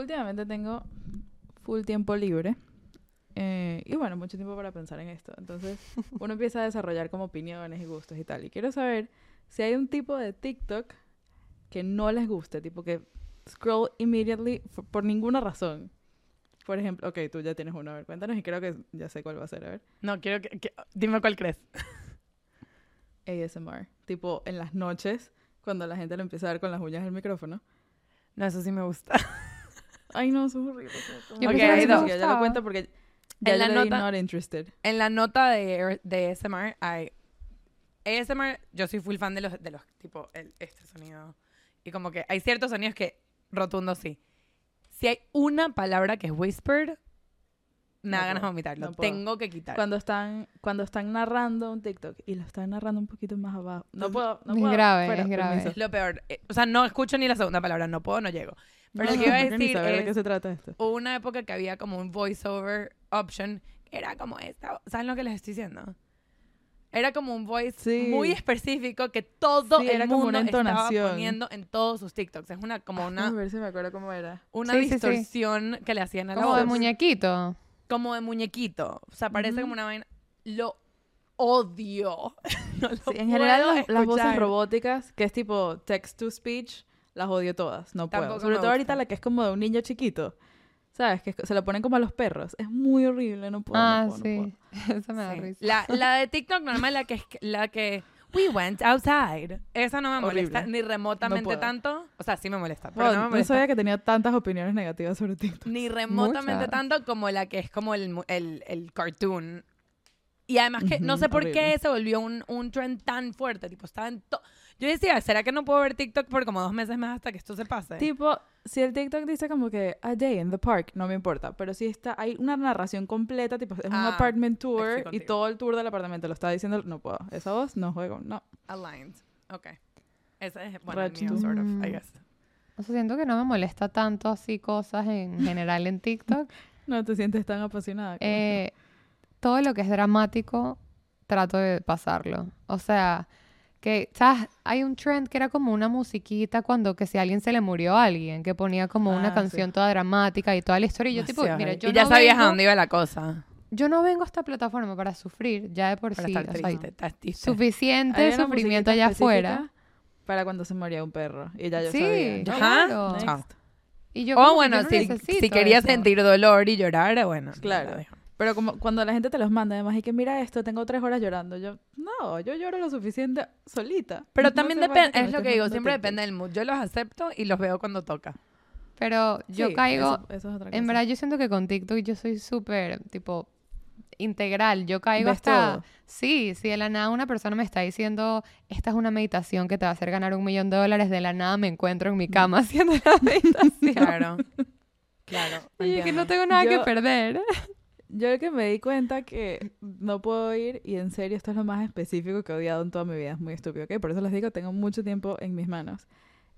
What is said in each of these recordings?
Últimamente tengo full tiempo libre. eh, y bueno, mucho tiempo para pensar en esto. Entonces, uno empieza a desarrollar como opiniones y gustos y tal. Y quiero saber si hay un tipo de TikTok que no les guste, tipo que scroll immediately por ninguna razón. Por ejemplo, ok, tú ya tienes uno, a ver, cuéntanos y creo que ya sé cuál va a ser, a ver. No, quiero que, que- Dime cuál crees. ASMR. Tipo, en las noches, cuando la gente le empieza a dar con las uñas el micrófono. No, eso sí me gusta. Ay, no, eso es horrible. Yo Ok, pensé que ahí me Ya lo cuento porque ya En la nota- not interested. En la nota de, de ASMR hay... ASMR, yo soy full fan de los, de los tipo, el, este sonido. Y como que hay ciertos sonidos que rotundo sí. Si hay una palabra que es whispered, me No da ganas de vomitarlo. no. Tengo que quitar. Cuando están, cuando están narrando un TikTok y lo están narrando un poquito más abajo. No puedo, no Es puedo. grave, fuera, es grave. Es lo peor. Eh, O sea, no escucho ni la segunda palabra. No puedo, no llego. Pero No, lo que iba a no decir saber de qué es- se trata esto. Hubo una época que había como un voiceover option. que Era como esta. ¿Saben lo que les estoy diciendo? Era como un voice Sí. muy específico que todo Sí, el era como mundo una estaba entonación. poniendo en todos sus TikToks. Es una como A una, ver si me acuerdo cómo era. una Sí, distorsión que le hacían a la Como de voz. muñequito. Como de muñequito. O sea, parece como una vaina. Lo odio. No lo Sí, en general, las, las voces robóticas, que es tipo text to speech, las odio todas. No puedo. Sobre todo ahorita la que es como de un niño chiquito. ¿Sabes? Que se la ponen como a los perros. Es muy horrible. No puedo. no Ah, no sí. puedo. Eso me da Sí. risa. La, la de TikTok normal, la que es la que we went outside. Esa no me molesta Horrible. ni remotamente puedo. tanto. O sea, sí me molesta, pero Wow, no me no molesta. sabía que tenía tantas opiniones negativas sobre TikTok. Ni remotamente Muchas. tanto como la que es como el, el, el cartoon. Y además que no Ujú, sé por qué horrible. se volvió un, un trend tan fuerte. Tipo, estaba en to- Yo decía, ¿será que no puedo ver TikTok por como dos meses más hasta que esto se pase? Tipo, si el TikTok dice como que a day in the park, no me importa. Pero si está, hay una narración completa, tipo, es un Ah, apartment tour y todo el tour del apartamento lo está diciendo, no puedo. Esa voz, no juego, no. Aligned. Ok. Ese es, bueno, el mío, sort of, I guess. O sea, siento que no me molesta tanto así cosas en general en TikTok. No te sientes tan apasionada. Eh, todo lo que es dramático, trato de pasarlo. O sea, que, ¿sabes? Hay un trend que era como una musiquita cuando que si a alguien se le murió a alguien, que ponía como Ah, una sí. canción toda dramática y toda la historia. Y yo tipo, mira, yo y ya no sabías a dónde iba la cosa. Yo no vengo a esta plataforma para sufrir, ya de por Para sí. estar o sea, triste. estás triste. suficiente sufrimiento allá afuera. Para cuando se moría un perro. Y ya yo Sí, sabía. Claro. Y yo O que bueno, yo no si, si querías eso. sentir dolor y llorar, bueno. Claro. Pero como cuando la gente te los manda, además, y que mira esto, tengo tres horas llorando. Yo, no, yo lloro lo suficiente solita. Pero No también depende, es lo que digo, siempre TikTok. depende del mood. Yo los acepto y los veo cuando toca. Pero yo Sí, caigo, eso- eso es otra en cosa. verdad yo siento que con TikTok yo soy súper, tipo, integral. Yo caigo ¿Ves hasta... todo? Sí, si de la nada una persona me está diciendo, esta es una meditación que te va a hacer ganar un millón de dólares, de la nada me encuentro en mi cama haciendo la meditación. Claro. claro. Y que no tengo nada que Yo- perder. Yo el que me di cuenta que no puedo ir, y en serio esto es lo más específico que he odiado en toda mi vida, es muy estúpido, ¿ok? Por eso les digo, tengo mucho tiempo en mis manos.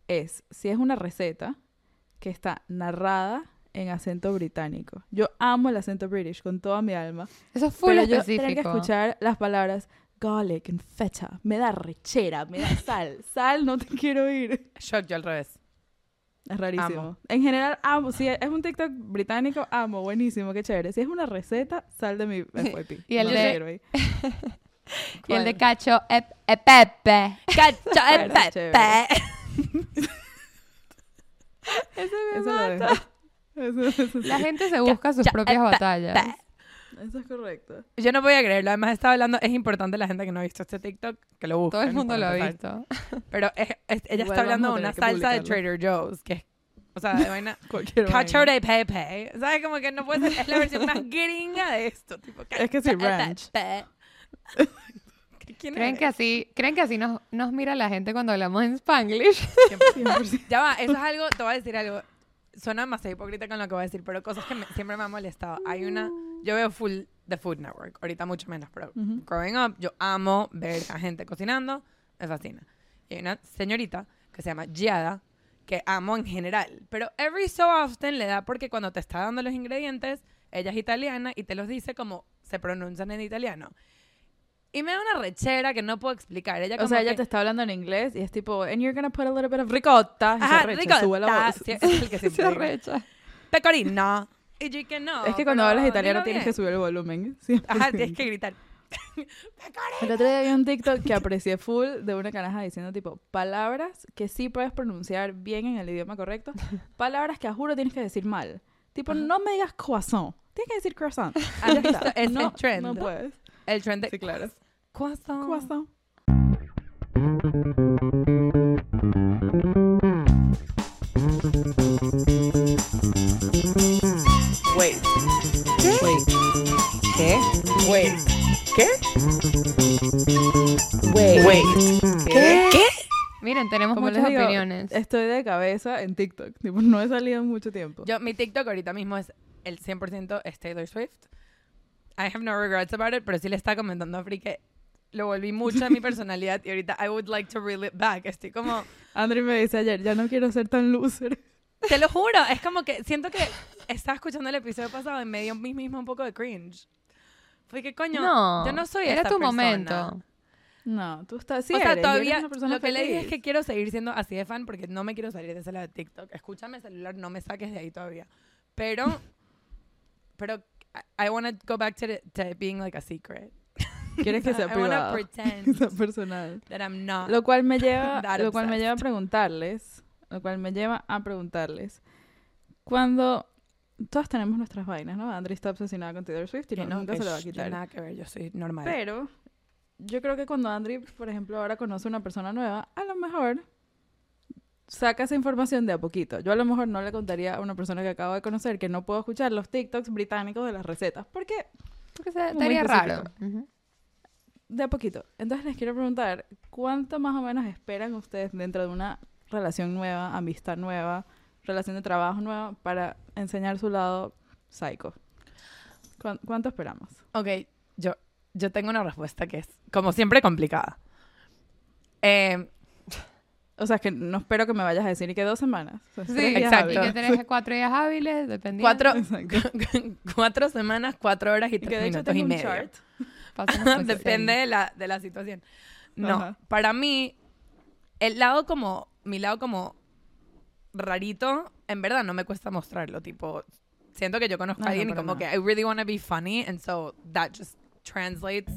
Es, si es una receta que está narrada en acento británico. Yo amo el acento british con toda mi alma. Eso es full pero yo específico. tener que escuchar las palabras garlic and feta, me da rechera, me da sal. Sal, no te quiero ir. Shock, yo al revés. Es rarísimo. Amo. En general, amo. Si es un TikTok británico, amo. Buenísimo, qué chévere. Si es una receta, sal de mi FYP. Y el No de-. Y el de cacho, e, e pepe. Cacho, Claro, pepe. Ese me Eso mata. Eso, eso, La gente se busca sus propias e, batallas. Eso es correcto. Yo no podía creerlo. Además, estaba hablando. Es importante la gente que no ha visto este TikTok que lo busque. Todo el mundo lo ha visto. Pero es- es- ella Igual está hablando de vamos a una tener que salsa de publicarlo. Trader Joe's. Que es. O sea, de vaina. Cualquier Cacho vaina. de pepe. ¿Sabes? Como que no puede ser. Es la versión más gringa de esto. Tipo, Es que sí, cacho de ranch. pepe. ¿Quién ¿Creen eres? que así, creen que así nos, nos mira la gente cuando hablamos en Spanglish? 100%. Ya va, eso es algo, te voy a decir algo. Suena demasiado hipócrita con lo que voy a decir, pero cosas que me- siempre me han molestado. Hay una, yo veo full The Food Network, ahorita mucho menos, pero Ujú. growing up, yo amo ver a gente cocinando, me fascina. Y hay una señorita que se llama Giada, que amo en general, pero every so often le da porque cuando te está dando los ingredientes, ella es italiana y te los dice como se pronuncian en italiano. Y me da una rechera que no puedo explicar. Ella O como sea, ella que- te está hablando en inglés y es tipo, and you're gonna put a little bit of ricotta. Y se Ajá, arrecha, sube la ricotta. voz. Sí, es el que Se siempre arrecha. pecorino. Y yo que no. es que cuando hablas italiano tienes que subir el volumen. ¿eh? Ajá, 100%. tienes que gritar. El otro día vi un TikTok que aprecié full de una caraja diciendo tipo palabras que sí puedes pronunciar bien en el idioma correcto, palabras que a juro tienes que decir mal. Tipo, no me digas croissant, tienes que decir croissant. ¿Has Ya está. ese no, trend? No puedes. El trend de Sí, claro. Croissant. Croissant. Wait. Wait. ¿Qué? Wait. ¿Qué? Wait. Wait. ¿Qué? ¿Qué? Miren, tenemos Como muchas digo, opiniones. Estoy de cabeza en TikTok. Tipo, no he salido en mucho tiempo. Yo, mi TikTok ahorita mismo es el 100% es Taylor Swift. I have no regrets about it, pero sí le está comentando a Free que lo volví mucho a mi personalidad y ahorita I would like to reel it back. Estoy como, Andri me dice ayer, ya no quiero ser tan loser. te lo juro, es como que siento que estaba escuchando el episodio pasado y me dio a mí mismo un poco de cringe. Fue que coño, no, yo no soy era esta tu persona. momento. No, tú estás... Sí o sea, eres, y eres todavía una lo que le dije es feliz. que quiero seguir siendo así de fan porque no me quiero salir de ese lado de TikTok. Escúchame el celular, no me saques de ahí todavía. Pero, pero I, I want to go back to, the- to it being like a secret. Quieres que sea I privado. sea personal. that I'm not. Lo cual me lleva, lo cual me lleva a obsessed. preguntarles, lo cual me lleva a preguntarles, cuando todas tenemos nuestras vainas, ¿no? Andri está obsesionada con Taylor Swift y no- no, nunca se lo va a quitar. Nada que ver, yo soy normal. Pero yo creo que cuando Andri, por ejemplo, ahora conoce una persona nueva, a lo mejor saca esa información de a poquito. Yo a lo mejor no le contaría a una persona que acabo de conocer que no puedo escuchar los TikToks británicos de las recetas. Porque Porque se- estaría raro. específico. Ujú. De a poquito. Entonces les quiero preguntar, ¿cuánto más o menos esperan ustedes dentro de una relación nueva, amistad nueva, relación de trabajo nueva para enseñar su lado psycho? ¿Cuán- ¿Cuánto esperamos? Ok, yo, yo tengo una respuesta que es, como siempre, complicada. Eh, O sea, es que no espero que me vayas a decir y que dos semanas. O sea, Sí, exacto. Y que tenés cuatro días hábiles, dependiendo. cuatro, cuatro semanas, cuatro horas y Y que tres de hecho minutos y un medio. chart. Depende de la, de la situación. No, Ajá. para mí, el lado como, mi lado como rarito, en verdad no me cuesta mostrarlo. Tipo, siento que yo conozco No, a no, alguien y para como nada. que I really want to be funny, and so that just translates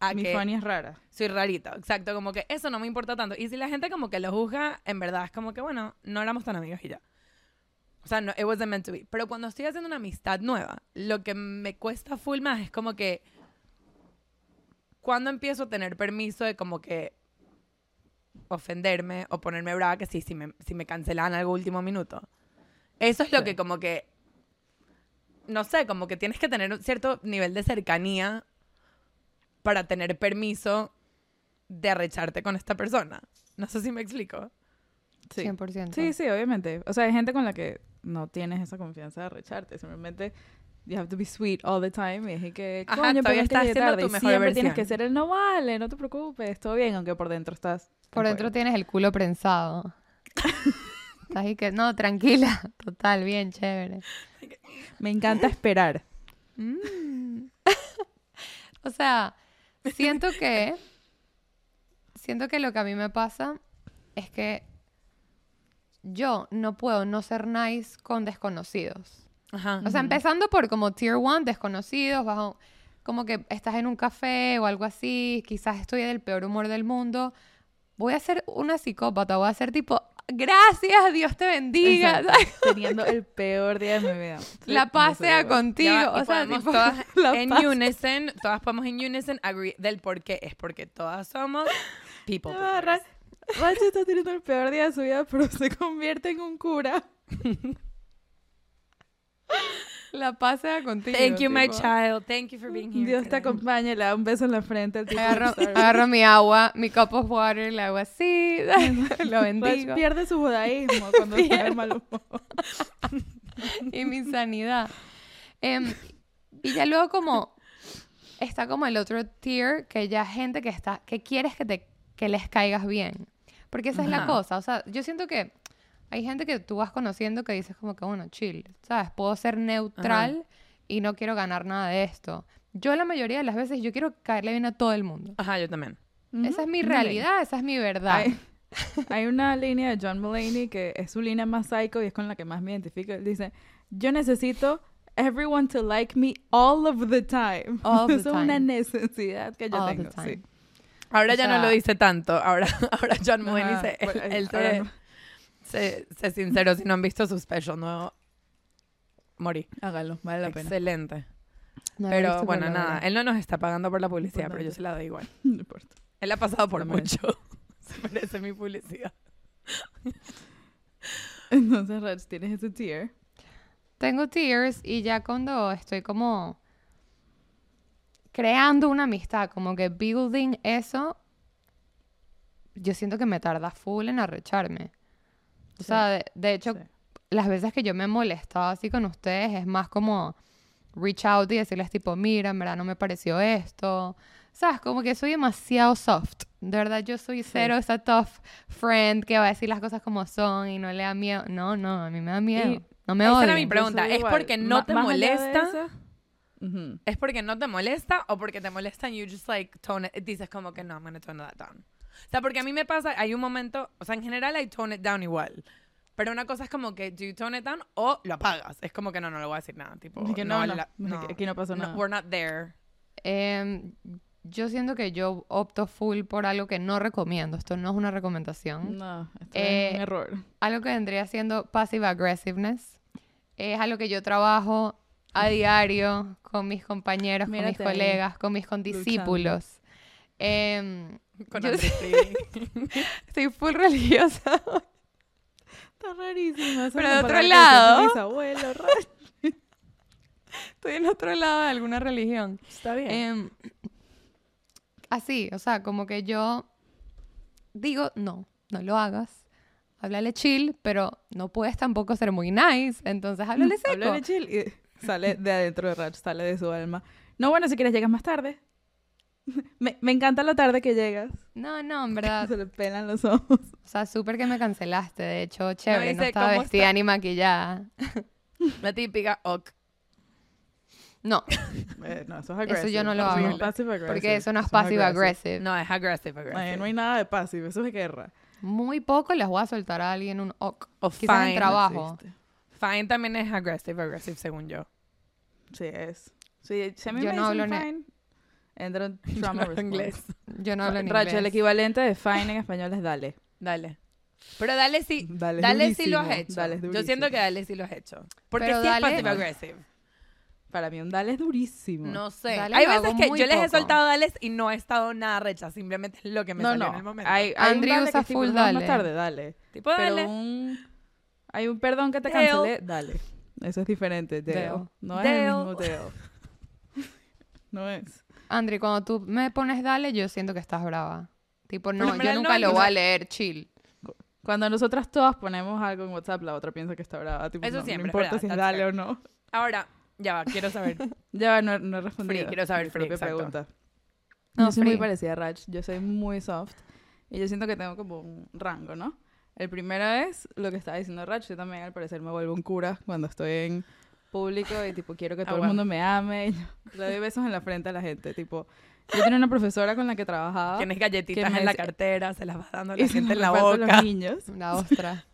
a Mi que Fanny es rara. soy rarito. Exacto, como que eso no me importa tanto. Y si la gente como que lo juzga, en verdad es como que, bueno, no éramos tan amigos y ya. O sea, no, it wasn't meant to be. Pero cuando estoy haciendo una amistad nueva, lo que me cuesta full más es como que cuando empiezo a tener permiso de como que ofenderme o ponerme brava que sí, si me, si me cancelan algo último minuto. Eso es lo Sí. que como que, no sé, como que tienes que tener un cierto nivel de cercanía para tener permiso de arrecharte con esta persona. No sé si me explico. Sí. 100%. Sí, sí, obviamente. O sea, hay gente con la que no tienes esa confianza de recharte. Simplemente you have to be sweet all the time. Y es que, Ajá, coño, todavía estás siendo tarde. tu mejor siempre tienes que versión. ser el no vale, no te preocupes, todo bien, aunque por dentro estás. Por dentro tienes el culo prensado. Estás ahí que, no, tranquila. Total, bien, chévere. Me encanta esperar. Mm. o sea, siento que. Siento que lo que a mí me pasa es que yo no puedo no ser nice con desconocidos. Ajá. O sea, empezando por como tier one, desconocidos, bajo. Como que estás en un café o algo así, quizás estoy del peor humor del mundo. Voy a ser una psicópata, voy a ser tipo, gracias, Dios te bendiga. Exacto. Teniendo el peor día de mi vida. La paz sea contigo. Ya o sea, tipo, todas la en paz. unison, todas podemos en unison agree del por qué. Es porque todas somos people. Ra- Racha está teniendo el peor día de su vida, pero se convierte en un cura. la paz sea contigo. Thank you, my tipo. child. Thank you for being here. Dios te acompañe, le da un beso en la frente tipo. Agarro, agarro mi agua, mi cup of water, le hago así, lo Rach bendigo. pierde su judaísmo cuando está de mal humor. y mi sanidad. Em, y ya luego como está como el otro tier que ya gente que está que quieres que te que les caigas bien. Porque esa es la Ajá. cosa, o sea, yo siento que hay gente que tú vas conociendo que dices como que bueno, chill, ¿sabes? Puedo ser neutral y no quiero ganar nada de esto. Yo la mayoría de las veces yo quiero caerle bien a todo el mundo. Ajá, yo también. Esa es mi realidad, esa es mi verdad. Hay, Hay una línea de John Mulaney que es su línea más psycho y es con la que más me identifico. Él dice, yo necesito everyone to like me all of the time. All the es una necesidad que yo All tengo. Sí. Ahora O ya no lo dice tanto. Ahora, ahora John Mulaney pues, él, él se sinceró. Si no han visto su special nuevo, morí. Hágalo, vale la pena. Excelente. No Pero bueno, nada. Él no nos está pagando por la publicidad, pero yo se la doy igual. No importa. Él ha pasado por mucho. Se merece mi publicidad. Entonces, Rach, tienes ese tier. Tengo tears y ya cuando estoy como creando una amistad, como que building eso, yo siento que me tarda full en arrecharme. O Sí, sea, de, de hecho, sí. las veces que yo me he molestado así con ustedes es más como reach out y decirles tipo, mira, en verdad no me pareció esto. ¿Sabes? Como que soy demasiado soft. De verdad, yo soy cero esa tough friend que va a decir las cosas como son y no le da miedo. No, no, a mí me da miedo. no me esa era mi pregunta. ¿Es porque no te molesta? ¿Es porque no te molesta o porque te molesta and you just like tone it, dices como que no, I'm gonna tone that down? O sea, porque a mí me pasa, hay un momento, o sea, en general I tone it down igual. Pero una cosa es como que do you tone it down o lo apagas. Es como que no, no le voy a decir nada. Tipo, que no, no, la- aquí no pasó no, nada. we're not there. Em, yo siento que yo opto full por algo que no recomiendo. Esto no es una recomendación. No, esto Eh, es un error. Algo que vendría siendo passive aggressiveness. Es algo que yo trabajo a diario con mis compañeros, con mis Mírate ahí, colegas, con mis condiscípulos. Em, Con estoy full religiosa. Está rarísimo. esa Pero de otro lado- mis abuelos. Estoy en otro lado de alguna religión. Está bien. Em, así, o sea, como que yo digo, no, no lo hagas. Háblale chill, pero no puedes tampoco ser muy nice. Entonces, háblale seco. Háblale chill y sale de adentro de Rach, sale de su alma. No, bueno, si quieres llegas más tarde. Me, me encanta lo tarde que llegas. No, no, en verdad. Se le pelan los ojos. O sea, súper que me cancelaste. De hecho, chévere, no, dice, estaba ¿cómo vestida está? ni maquillada. La típica ok. No, Eh, no, eso es Eso aggressive. yo no lo Eso hago. passive aggressive. porque eso no es Eso passive aggressive. No, es aggressive, aggressive. no hay nada de passive, eso es guerra. Muy poco les voy a soltar a alguien un ok. O Quizás en fine. trabajo. existe. Fine también es aggressive, aggressive según yo. Sí, es. Sí, si a mí Yo me no dicen hablo ne- fine, entra en Yo trauma response. inglés. Yo no hablo en Racha, el inglés. equivalente de fine en español es dale. Dale. Pero dale si, Dale, dale si lo has hecho. dale, es yo siento que dale si lo has hecho. Porque Pero sí es dale- passive aggressive. Para mí un dale es durísimo. No sé. Dale hay lo veces hago que muy yo les he poco. soltado dales y no he estado nada recha. Simplemente es lo que me no, salió no. en el momento. Hay, hay un Andrew dale que usa tipo, full "Nos vemos dale". más tarde, dale. tipo, Pero dale. un... Hay un perdón que te Dale. cancelé, dale. Eso es diferente. Dale. No es el mismo dale. no es. Andri, cuando tú me pones dale, yo siento que estás brava. Tipo, no, yo nunca no, lo voy a leer chill. Cuando nosotras todas ponemos algo en WhatsApp, la otra piensa que está brava. Tipo, Eso no, siempre, No importa ¿verdad? si es dale fair. o no. Ahora, ya va, quiero saber. Ya va, no, no he respondido. Free, quiero saber free, propia exacto. pregunta. No, yo soy muy free. parecida a Rach. Yo soy muy soft. Y yo siento que tengo como un rango, ¿no? El primero es lo que estaba diciendo Rach. Yo también, al parecer, me vuelvo un cura cuando estoy en público y, tipo, quiero que todo el mundo me ame. Y yo le doy besos en la frente a la gente. Tipo, yo tenía una profesora con la que trabajaba. Tienes galletitas en la cartera, se las vas dando a la se gente en la reparto a los boca. niños. La ostra.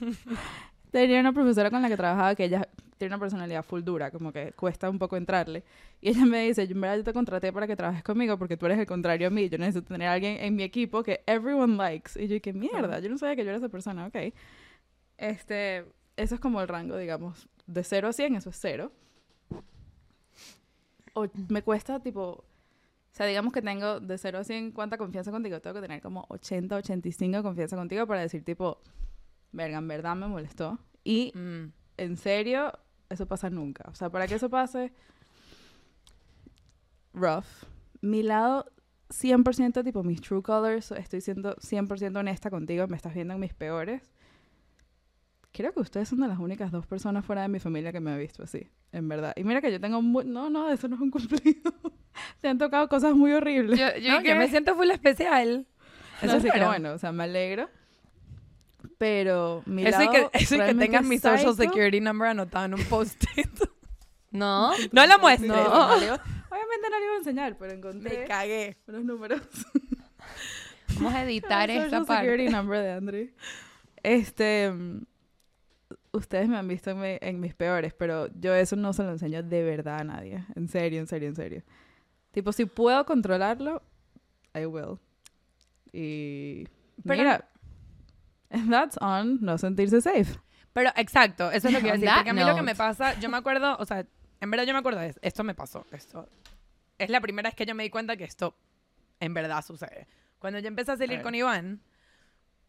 Tenía una profesora con la que trabajaba que ella tiene una personalidad full dura, como que cuesta un poco entrarle. Y ella me dice, yo en verdad yo te contraté para que trabajes conmigo porque tú eres el contrario a mí. Yo necesito tener a alguien en mi equipo que everyone likes. Y yo, qué mierda, yo no sabía que yo era esa persona, ok. Este, eso es como el rango, digamos, de 0 a 100, eso es 0. O me cuesta, tipo, o sea, digamos que tengo de 0 a 100, ¿cuánta confianza contigo? Tengo que tener como 80, 85 de confianza contigo para decir, tipo, verga, en verdad me molestó. Y Mm. en serio, eso pasa nunca. O sea, para que eso pase, rough. Mi lado, 100% tipo mis true colors, estoy siendo 100% honesta contigo, me estás viendo en mis peores. Creo que ustedes son de las únicas dos personas fuera de mi familia que me ha visto así, en verdad. Y mira que yo tengo muy... No, no, eso no es un cumplido. Se han tocado cosas muy horribles. Yo, yo No, yo que- me siento full especial. No, Eso así que bueno, o sea, me alegro. Pero mi Eso y lado que, eso y que tengas mi social security number anotado en un post-it. No. no la muestres. No. le iba- Obviamente no le iba a enseñar, pero Me encontré cagué. unos números. Vamos a editar Social esta parte. Security number de Andre. Este, ustedes me han visto en, mi- en mis peores, pero yo eso no se lo enseño de verdad a nadie. En serio, en serio, en serio. Tipo, si puedo controlarlo, I will. Y Pero- mira, and that's on no sentirse safe. Pero exacto, eso es lo que iba a decir. that Porque a mí lo que me note. pasa, yo me acuerdo, o sea, en verdad yo me acuerdo de esto. Esto me pasó. Esto es la primera vez que yo me di cuenta que esto en verdad sucede. Cuando yo empecé a salir ver. con Iván,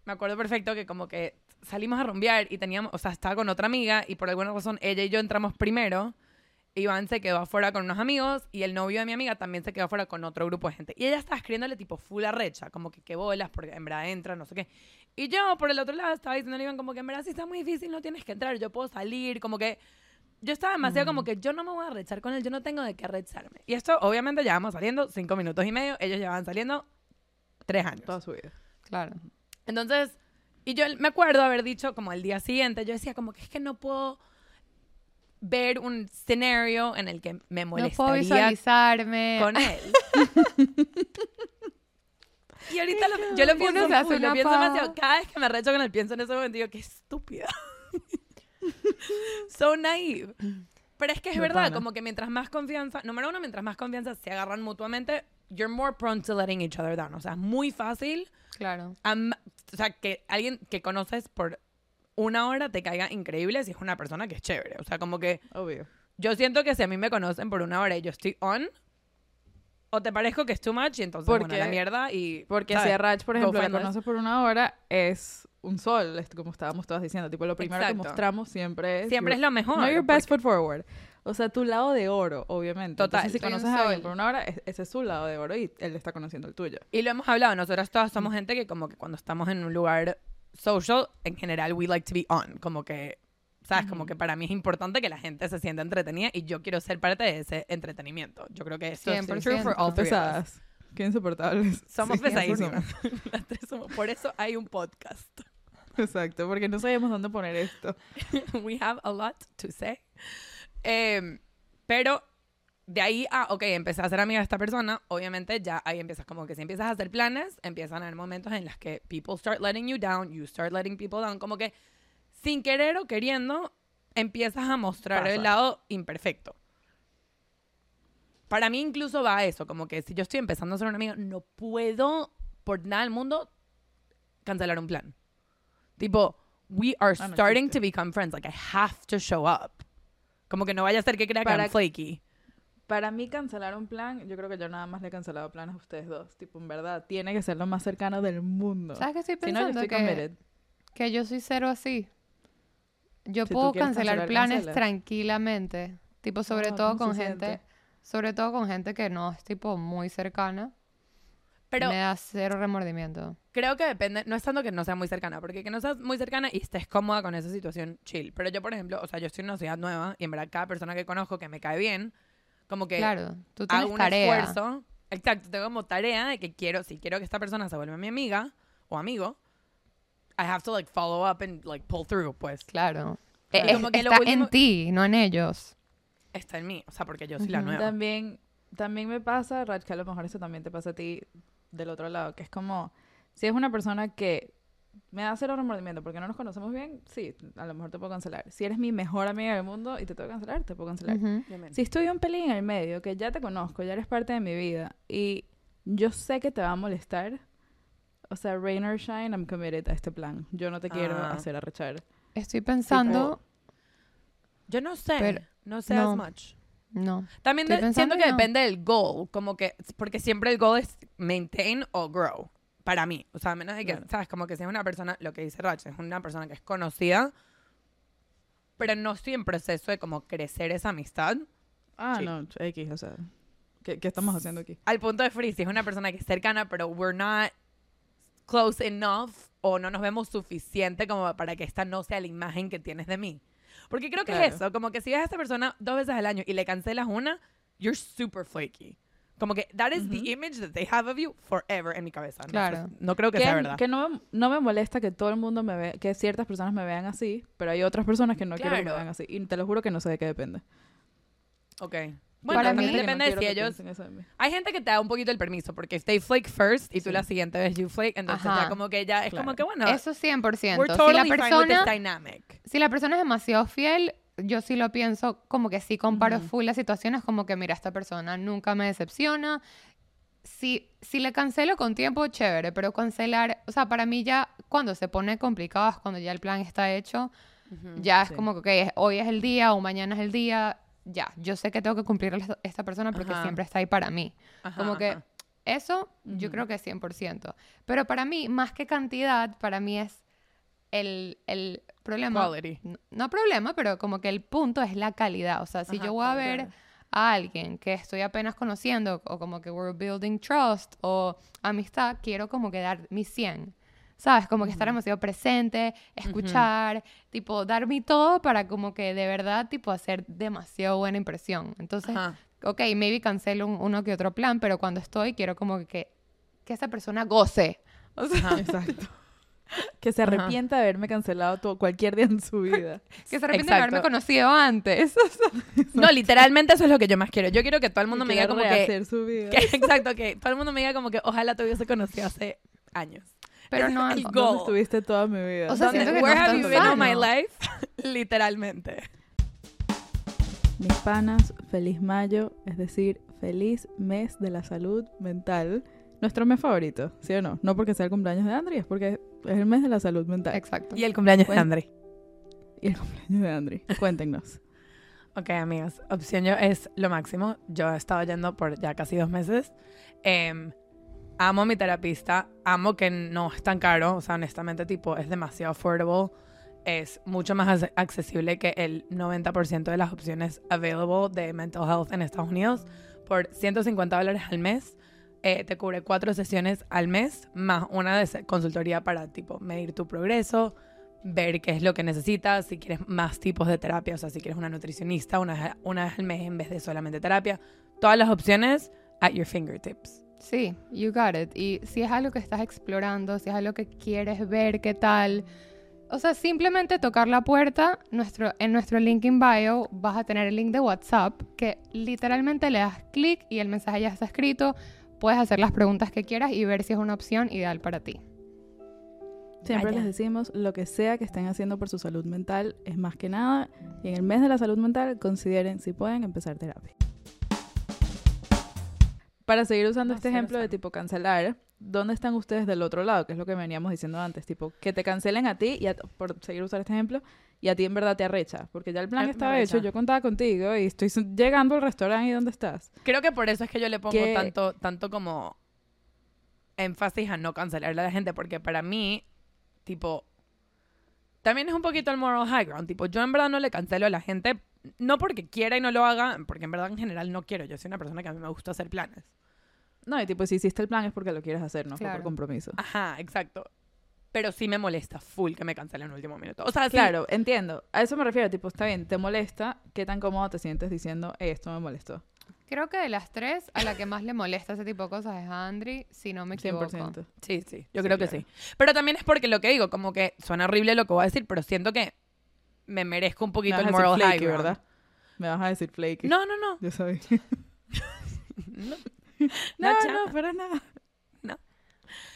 me acuerdo perfecto que como que salimos a rumbear y teníamos, o sea, estaba con otra amiga y por alguna razón ella y yo entramos primero. Iván se quedó afuera con unos amigos y el novio de mi amiga también se quedó afuera con otro grupo de gente. Y ella estaba escribiéndole tipo full arrecha, como que qué bolas, porque en verdad entra, no sé qué. Y yo, por el otro lado, estaba diciéndole a Iván como que en verdad si está muy difícil, no tienes que entrar, yo puedo salir, como que... Yo estaba demasiado como que yo no me voy a arrechar con él, yo no tengo de qué arrecharme. Y esto, obviamente, llevamos saliendo cinco minutos y medio, ellos llevaban saliendo tres años. Toda su vida. Claro. Entonces, y yo me acuerdo haber dicho como el día siguiente, yo decía como que es que no puedo ver un escenario en el que me No puedo molestaría visualizarme. con él. y ahorita lo- yo lo pienso, full, lo pienso demasiado. Cada vez que me recho con él, pienso en ese momento y digo, qué estúpida. so naive. Pero es que es verdad, pana. como que mientras más confianza, número uno, mientras más confianza se agarran mutuamente, you're more prone to letting each other down. O sea, es muy fácil Claro. am- o sea, que alguien que conoces por una hora te caiga increíble si es una persona que es chévere. O sea, como que Obvio. yo siento que si a mí me conocen por una hora y yo estoy on, o te parezco que es too much y entonces, bueno, Porque- la mierda y... Porque ¿sabes? si a Rach, por ejemplo, us. conoces por una hora, es un sol, es como estábamos todas diciendo. Tipo, lo primero Exacto. que mostramos siempre es... Siempre es lo mejor. No your porque- best foot forward. O sea, tu lado de oro, obviamente. Total. Entonces, si conoces a alguien por una hora, es- ese es su lado de oro y él está conociendo el tuyo. Y lo hemos hablado, nosotras todas Mm. somos gente que como que cuando estamos en un lugar social, en general, we like to be on. Como que, ¿sabes? Como que para mí es importante que la gente se sienta entretenida y yo quiero ser parte de ese entretenimiento. Yo creo que eso es true 100%. for all. Pesadas. Qué insoportables. Somos Sí, pesadísimas. Las tres somos- Por eso hay un podcast. Exacto, porque no sabíamos dónde poner esto. We have a lot to say. Em, pero de ahí a, ok, empecé a ser amiga de esta persona, obviamente ya ahí empiezas como que si empiezas a hacer planes, empiezan a haber momentos en los que people start letting you down, you start letting people down, como que sin querer o queriendo empiezas a mostrar Pasa. el lado imperfecto. Para mí incluso va a eso, como que si yo estoy empezando a ser una amiga, no puedo por nada del mundo cancelar un plan. Tipo, we are Ah, starting to become friends, like I have to show up. Como que no vaya a ser que crea que Para- I'm flaky. Para mí cancelar un plan, yo creo que yo nada más le he cancelado planes a ustedes dos. Tipo, en verdad, tiene que ser lo más cercano del mundo. ¿Sabes qué estoy Si no, yo pensando? estoy que, committed. que yo soy cero así. Yo Si puedo cancelar cancelar, planes cancelas. tranquilamente. Tipo, sobre todo ¿cómo con gente. siente? Sobre todo con gente que no es tipo muy cercana. Pero me da cero remordimiento. creo que depende, no es tanto que no sea muy cercana, porque que no seas muy cercana y estés cómoda con esa situación, chill. Pero yo, por ejemplo, o sea, yo estoy en una ciudad nueva y en verdad cada persona que conozco que me cae bien, como que Claro, tú tienes hago un tarea. esfuerzo. Exacto, tengo como tarea de que quiero, si quiero que esta persona se vuelva mi amiga o amigo, I have to like follow up and like pull through, pues. Claro. Es- Como que lo está último- en ti, no en ellos. Está en mí, o sea, porque yo soy la Ujú. nueva. También, también me pasa, Rach, que a lo mejor eso también te pasa a ti del otro lado, que es como, si es una persona que me da cero remordimiento porque no nos conocemos bien, sí, a lo mejor te puedo cancelar. Si eres mi mejor amiga del mundo y te tengo que cancelar, te puedo cancelar. Si estoy un pelín en el medio, que ya te conozco, ya eres parte de mi vida y yo sé que te va a molestar, o sea, rain or shine, I'm committed a este plan. Yo no te quiero Ah. hacer arrechar. Estoy pensando. Yo no sé, Pero- no sé no. as much. No. También de- siento que no. depende del goal, como que, porque siempre el goal es maintain o grow, para mí. O sea, a menos de que, Claro. ¿sabes? Como que si es una persona, lo que dice Rach, es una persona que es conocida, pero no estoy en proceso de como crecer esa amistad. Ah, Sí. no, X, o sea, ¿qué, qué estamos haciendo aquí? Al punto de free, si es una persona que es cercana, pero we're not close enough o no nos vemos suficiente como para que esta no sea la imagen que tienes de mí. Porque creo que Claro. es eso, como que si ves a esta persona dos veces al año y le cancelas una, you're super flaky. Como que that is Ujú. the image that they have of you forever en mi cabeza. No, Claro. sé, no creo que, que, sea verdad. que no, me- no me molesta que todo el mundo me vea, que ciertas personas me vean así, pero hay otras personas que no quiero que me Claro. vean así. Y te lo juro que no sé de qué depende. Ok. Bueno, Para también mí- depende de si ellos... Hay gente que te da un poquito el permiso, porque if they flake first y tú Sí. la siguiente vez you flake, entonces Ajá. ya como que ya es Claro. como que bueno, Eso 100%. we're si totally la fine with persona dynamic. si la persona es demasiado fiel, yo sí lo pienso como que sí comparo Ujú. full las situaciones, como que mira, esta persona nunca me decepciona. Si, si le cancelo con tiempo, chévere, pero cancelar, o sea, para mí ya cuando se pone complicado es cuando ya el plan está hecho, ya es sí. como que, ok, es- hoy es el día o mañana es el día, ya, yo sé que tengo que cumplir a esta persona porque Ajá. siempre está ahí para mí. Ajá, Como que ajá. eso yo creo que es 100%. Pero para mí, más que cantidad, para mí es el, el problema. Quality. No, no problema, pero como que el punto es la calidad. O sea, si yo voy a ver a alguien que estoy apenas conociendo o como que we're building trust o amistad, quiero como que dar mi 100. ¿Sabes? Como que estar demasiado presente, escuchar, tipo, dar mi todo para como que de verdad, tipo, hacer demasiado buena impresión. Entonces, Ajá. ok, maybe cancelo un- uno que otro plan, pero cuando estoy quiero como que, que esa persona goce. O sea, Ajá. Exacto. Que se Ajá. arrepienta de haberme cancelado todo, cualquier día en su vida. que se arrepiente de haberme conocido antes. No, literalmente eso es lo que yo más quiero. Yo quiero que todo el mundo Y me diga como que, su vida. que- exacto, que todo el mundo me diga como que ojalá te hubiese conocido hace años. Pero no, es el no. goal. ¿Dónde estuviste toda mi vida? O sea, Donde- siento que no Where es have you been all my life? Literalmente. Mis panas, feliz mayo, es decir, feliz mes de la salud mental. Nuestro mes favorito, ¿sí o no? No porque sea el cumpleaños de Andri, es porque es el mes de la salud mental. Exacto. Y el cumpleaños de. Andri. Y el cumpleaños de Andri. Cuéntenos. Ok, amigas. Opción yo es lo máximo. Yo he estado yendo por ya casi dos meses. Em, amo a mi terapista. Amo que no es tan caro. O sea, honestamente, tipo, es demasiado affordable. Es mucho más ac- accesible que el 90% de las opciones available de mental health en Estados Unidos. Por 150 dólares al mes, eh, te cubre cuatro sesiones al mes, más una de consultoría para, tipo, medir tu progreso, ver qué es lo que necesitas, si quieres más tipos de terapia, o sea, si quieres una nutricionista una, una vez al mes en vez de solamente terapia. Todas las opciones at your fingertips. Sí, you got it. Y si es algo que estás explorando, si es algo que quieres ver, qué tal. O sea, simplemente tocar la puerta, nuestro, en nuestro link in bio vas a tener el link de WhatsApp, que literalmente le das clic y el mensaje ya está escrito. Puedes hacer las preguntas que quieras y ver si es una opción ideal para ti. Siempre Vaya. les decimos, lo que sea que estén haciendo por su salud mental es más que nada. Y en el mes de la salud mental, consideren si pueden empezar terapia. Para seguir usando No, este ejemplo de tipo cancelar, ¿dónde están ustedes del otro lado? Que es lo que veníamos diciendo antes. Tipo, que te cancelen a ti, y a- por seguir usando este ejemplo, y a ti en verdad te arrecha. Porque ya el plan estaba hecho, yo contaba contigo y estoy llegando al restaurante y ¿dónde estás? Creo que por eso es que yo le pongo tanto, tanto como énfasis a no cancelarle a la gente, porque para mí, tipo, también es un poquito el moral high ground. Tipo, yo en verdad no le cancelo a la gente, no porque quiera y no lo haga, porque en verdad en general no quiero. Yo soy una persona que a mí me gusta hacer planes. No, y tipo, si hiciste el plan es porque lo quieres hacer, no fue Claro. por compromiso. Ajá, exacto. Pero sí me molesta full que me cancelen en el último minuto. O sea, sí, Claro, entiendo. A eso me refiero, tipo, está bien, te molesta, ¿qué tan cómodo te sientes diciendo, "Eh, esto me molestó? Creo que de las tres, a la que más le molesta ese tipo de cosas es a Andri, si no me equivoco. 100%. Sí, sí, yo Sí, creo que claro. sí. Pero también es porque lo que digo, como que suena horrible lo que voy a decir, pero siento que me merezco un Me poquito vas el a decir moral high flaky, ground. ¿verdad? Me vas a decir flaky. No, no, no. Yo sabía. No, No, no, para nada.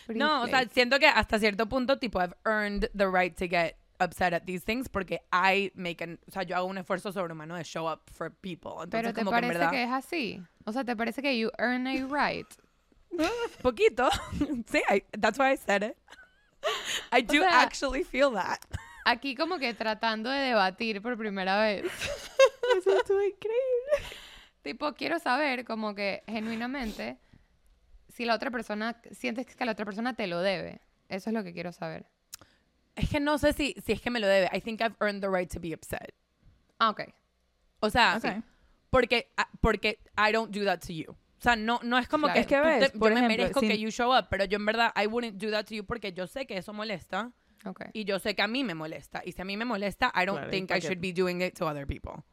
Pretty No, o sea, siento que hasta cierto punto, tipo, I've earned the right to get upset at these things porque I make an, o sea, yo hago un esfuerzo sobrehumano de show up for people. Entonces, Pero te como que en parece verdad, que es así. O sea, te parece que you earn a right. poquito. sí, I- that's why I said it. I do sea- actually feel that. Aquí como que tratando de debatir por primera vez. Eso estuvo increíble. Tipo, quiero saber como que genuinamente si la otra persona, sientes que la otra persona te lo debe. Eso es lo que quiero saber. Es que no sé si, si es que me lo debe. I think I've earned the right to be upset. Ah, ok. O sea, Ok. porque, ah, porque I don't do that to you. O sea, no, no es como Claro. que Es que tú te- ves, yo por me ejemplo, merezco sin- que you show up, pero yo en verdad I wouldn't do that to you porque yo sé que eso molesta Ok. y yo sé que a mí me molesta. Y si a mí me molesta, I don't Claro, ¿y think I should be doing it to other people.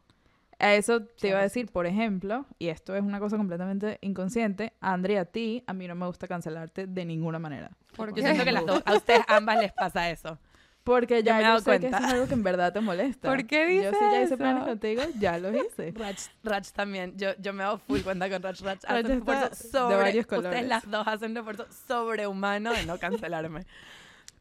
A eso te iba a decir, por ejemplo, y esto es una cosa completamente inconsciente, a Andrea, a ti, a mí no me gusta cancelarte de ninguna manera. ¿Por Yo siento que las dos, a ustedes ambas les pasa eso. Porque ya me he yo, dado sé que cuenta. eso es algo que en verdad te molesta. ¿Por qué Yo dices sí ya hice planes contigo, ya los hice. Rach, Rach también. Yo, yo me hago full cuenta con Rach. Rach hace Rach un esfuerzo está de sobre... varios Ustedes colores. las dos hacen un esfuerzo sobrehumano de no cancelarme.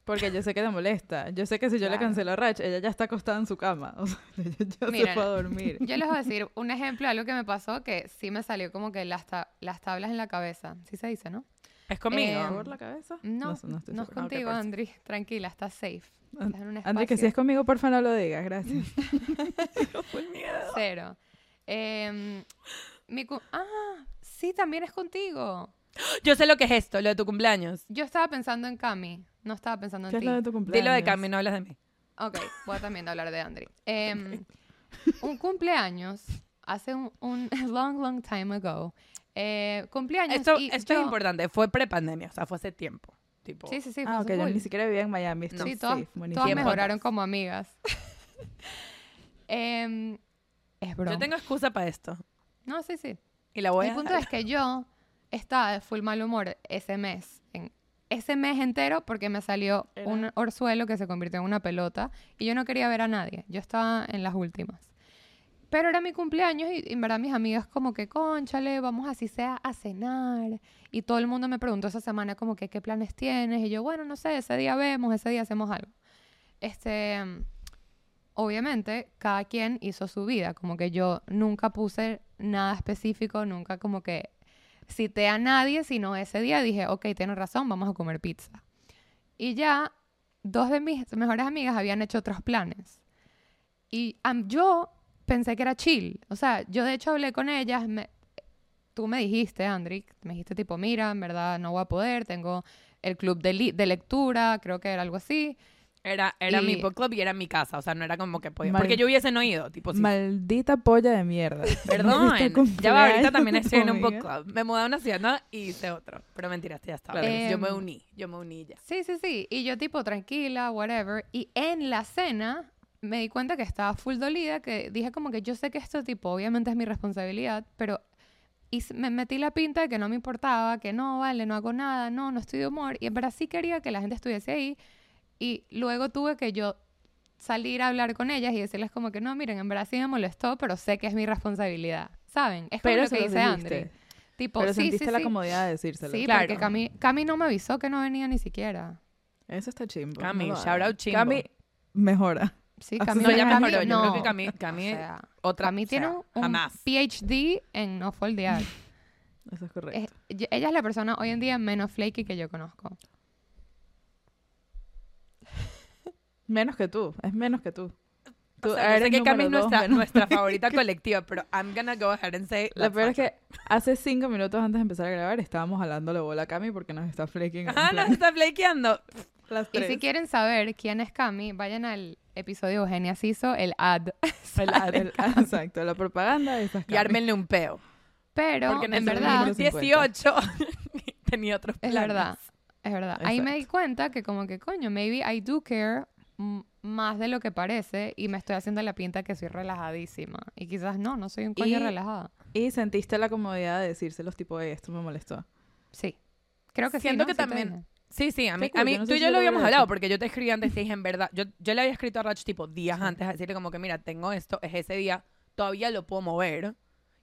Porque yo sé que te molesta. Yo sé que si yo le cancelo a Rach, ella ya está acostada en su cama. O sea, yo, yo se fue a dormir. Yo les voy a decir un ejemplo de algo que me pasó que sí me salió como que las, ta- las tablas en la cabeza. Sí se dice, ¿no? ¿Es conmigo? Eh, ¿Por la cabeza? No, sé, estoy no es segura. contigo, Ok, perfecto. Andri. Tranquila, estás safe. Estás en un André, que si es conmigo, porfa, no lo digas. Gracias. Miedo. Cero. Em, mi ah, sí, también es contigo. Yo sé lo que es esto, lo de tu cumpleaños. Yo estaba pensando en Cami, no estaba pensando en ¿Qué es ti. lo de tu cumpleaños? Dilo de Cami, no hablas de mí. Ok, voy a también hablar de Andri. Em, un cumpleaños, hace un, un long, long time ago. eh, cumpleaños Esto, y esto es yo- importante, fue prepandemia, o sea, fue hace tiempo. Tipo, Sí, sí, sí. Ah, ok, yo full. ni siquiera vivía en Miami. Sí, Estoy todas, safe, buenísimo. todas Tiempo mejoraron atrás. como amigas. Em, es broma. yo tengo excusa para esto. No, sí, sí. Y la voy El a punto es que yo estaba de full mal humor ese mes. En ese mes entero porque me salió Era- un orzuelo que se convirtió en una pelota y yo no quería ver a nadie. Yo estaba en las últimas. Pero era mi cumpleaños y, y en verdad mis amigas como que, conchale, vamos así sea a cenar. Y todo el mundo me preguntó esa semana como que, ¿qué planes tienes? Y yo, bueno, no sé, ese día vemos, ese día hacemos algo. Este, obviamente, cada quien hizo su vida. Como que yo nunca puse nada específico, nunca como que cité a nadie, sino ese día dije, ok, tienes razón, vamos a comer pizza. Y ya dos de mis mejores amigas habían hecho otros planes. Y am, yo pensé que era chill. O sea, yo de hecho hablé con ellas. me- tú me dijiste, Andri, me dijiste tipo, mira, en verdad no voy a poder, tengo el club de, de lectura, creo que era algo así. Era, era mi book club y era mi casa, o sea, no era como que podía. Mal- Porque yo hubiese no ido, tipo, sí. Maldita polla de mierda. Perdón, ya va, ahorita también estoy en un book club. Me mudé a una ciudad ¿no? y hice otro. Pero mentira, ya estaba. Claro. yo me Em, uní, yo me uní ya. Sí, sí, sí. Y yo tipo, tranquila, whatever. Y en la cena me di cuenta que estaba full dolida, que dije como que yo sé que esto tipo, obviamente es mi responsabilidad, pero... Y me metí la pinta de que no me importaba, que no, vale, no hago nada, no, no estoy de humor. Y en verdad sí quería que la gente estuviese ahí. Y luego tuve que yo salir a hablar con ellas y decirles como que no, miren, en verdad sí me molestó, pero sé que es mi responsabilidad. ¿Saben? Es como Pero lo se que dice. Andri. Tipo, Pero sí, sentiste sí, la sí. comodidad de decírselo. Sí, Claro. porque Cami, Cami no me avisó que no venía ni siquiera. Eso está chimbo. Cami, no shout out chimbo. Cami, mejora. Sí, Cami, no, ya Cami- mejoró. Yo creo no. que Cami, Cami O sea, otra. Cami o sea, tiene un, jamás. PhD en no foldear. Eso es correcto. Es- ella es la persona hoy en día menos flaky que yo conozco. Menos que tú. Es menos que tú. Tú O sea, yo sé eres que Cami es nuestra, nuestra favorita colectiva, pero I'm gonna go ahead and say. Lo that's peor es que hace cinco minutos antes de empezar a grabar estábamos jalándole bola a Cami porque nos está flaking. Ah, nos está flakeando. las Y si quieren saber quién es Cami, vayan al episodio Eugenia Ciso, el ad. El ad. El- exacto, la propaganda de esas Y ármenle un peo. Pero, Porque en, en verdad, 2018 tenía otros es planes. verdad, es verdad. Ahí me di cuenta que como que, coño, maybe I do care más de lo que parece y me estoy haciendo la pinta que soy relajadísima. Y quizás no, no soy un coño Y- relajada. Y sentiste la comodidad de decírselos tipo, "Ey, esto me molestó. Sí. Creo que Siento sí, ¿no? que Sí también-. Sí, sí, a mí, cool, a mí yo no tú y yo lo lo habíamos hablado porque yo te escribí antes y te dije, en verdad, yo, yo le había escrito a Rach tipo días antes a decirle como que, mira, tengo esto, es ese día, todavía lo puedo mover.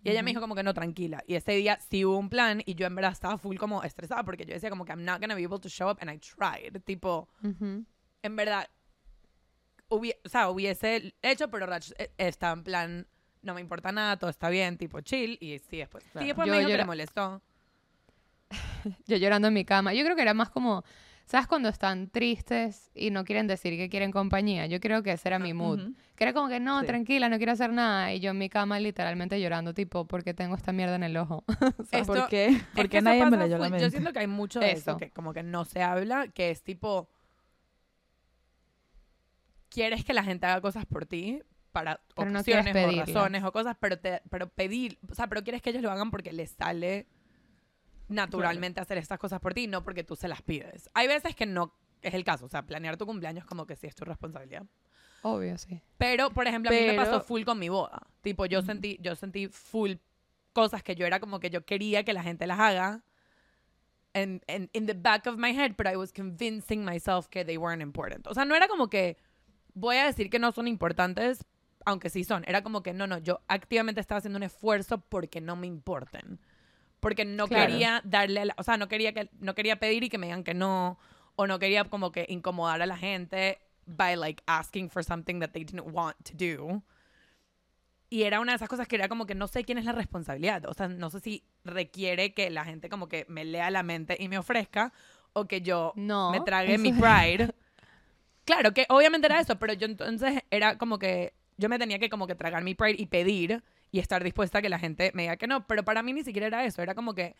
Y ella me dijo como que no, tranquila. Y ese día sí hubo un plan y yo en verdad estaba full como estresada porque yo decía como que I'm not gonna be able to show up and I tried. Tipo, Ujú. en verdad, hubie- o sea, hubiese hecho, pero Rach eh, está en plan, no me importa nada, todo está bien, tipo chill. Y sí, después, Claro. sí, después Yo- me dijo que le molestó. Yo llorando en mi cama. Yo creo que era más como, ¿sabes cuando están tristes y no quieren decir que quieren compañía? Yo creo que ese era mi mood. Ujú. Que era como que no, Sí. tranquila, no quiero hacer nada. Y yo en mi cama literalmente llorando, tipo, porque tengo esta mierda en el ojo. Esto- ¿Por qué? Es ¿Por qué nadie me leyó la mente? Yo siento que hay mucho de eso. Eso. que como que no se habla, que es tipo, quieres que la gente haga cosas por ti para Pero no quieres ocasiones o razones o cosas, pero te, pero pedir, o sea, pero quieres que ellos lo hagan porque les sale naturalmente hacer estas cosas por ti, no porque tú se las pides. Hay veces que no es el caso, o sea, planear tu cumpleaños como que sí es tu responsabilidad. Obvio, sí. Pero, por ejemplo, a mí me Pero- pasó full con mi boda. Tipo, yo sentí, yo sentí full cosas que yo era como que yo quería que la gente las haga. en, en- in the back of my head, but I was convincing myself que they weren't important. O sea, no era como que voy a decir que no son importantes, aunque sí son. Era como que no, no, yo activamente estaba haciendo un esfuerzo porque no me importen. Porque no Claro. quería darle, la- o sea, no quería que no quería pedir y que me digan que no o no quería como que incomodar a la gente by like asking for something that they didn't want to do. Y era una de esas cosas que era como que no sé quién es la responsabilidad. O sea, no sé si requiere que la gente como que me lea la mente y me ofrezca o que yo No, me trague mi pride. Claro, que obviamente era eso, pero yo entonces era como que yo me tenía que como que tragar mi pride y pedir y estar dispuesta a que la gente me diga que no, pero para mí ni siquiera era eso, era como que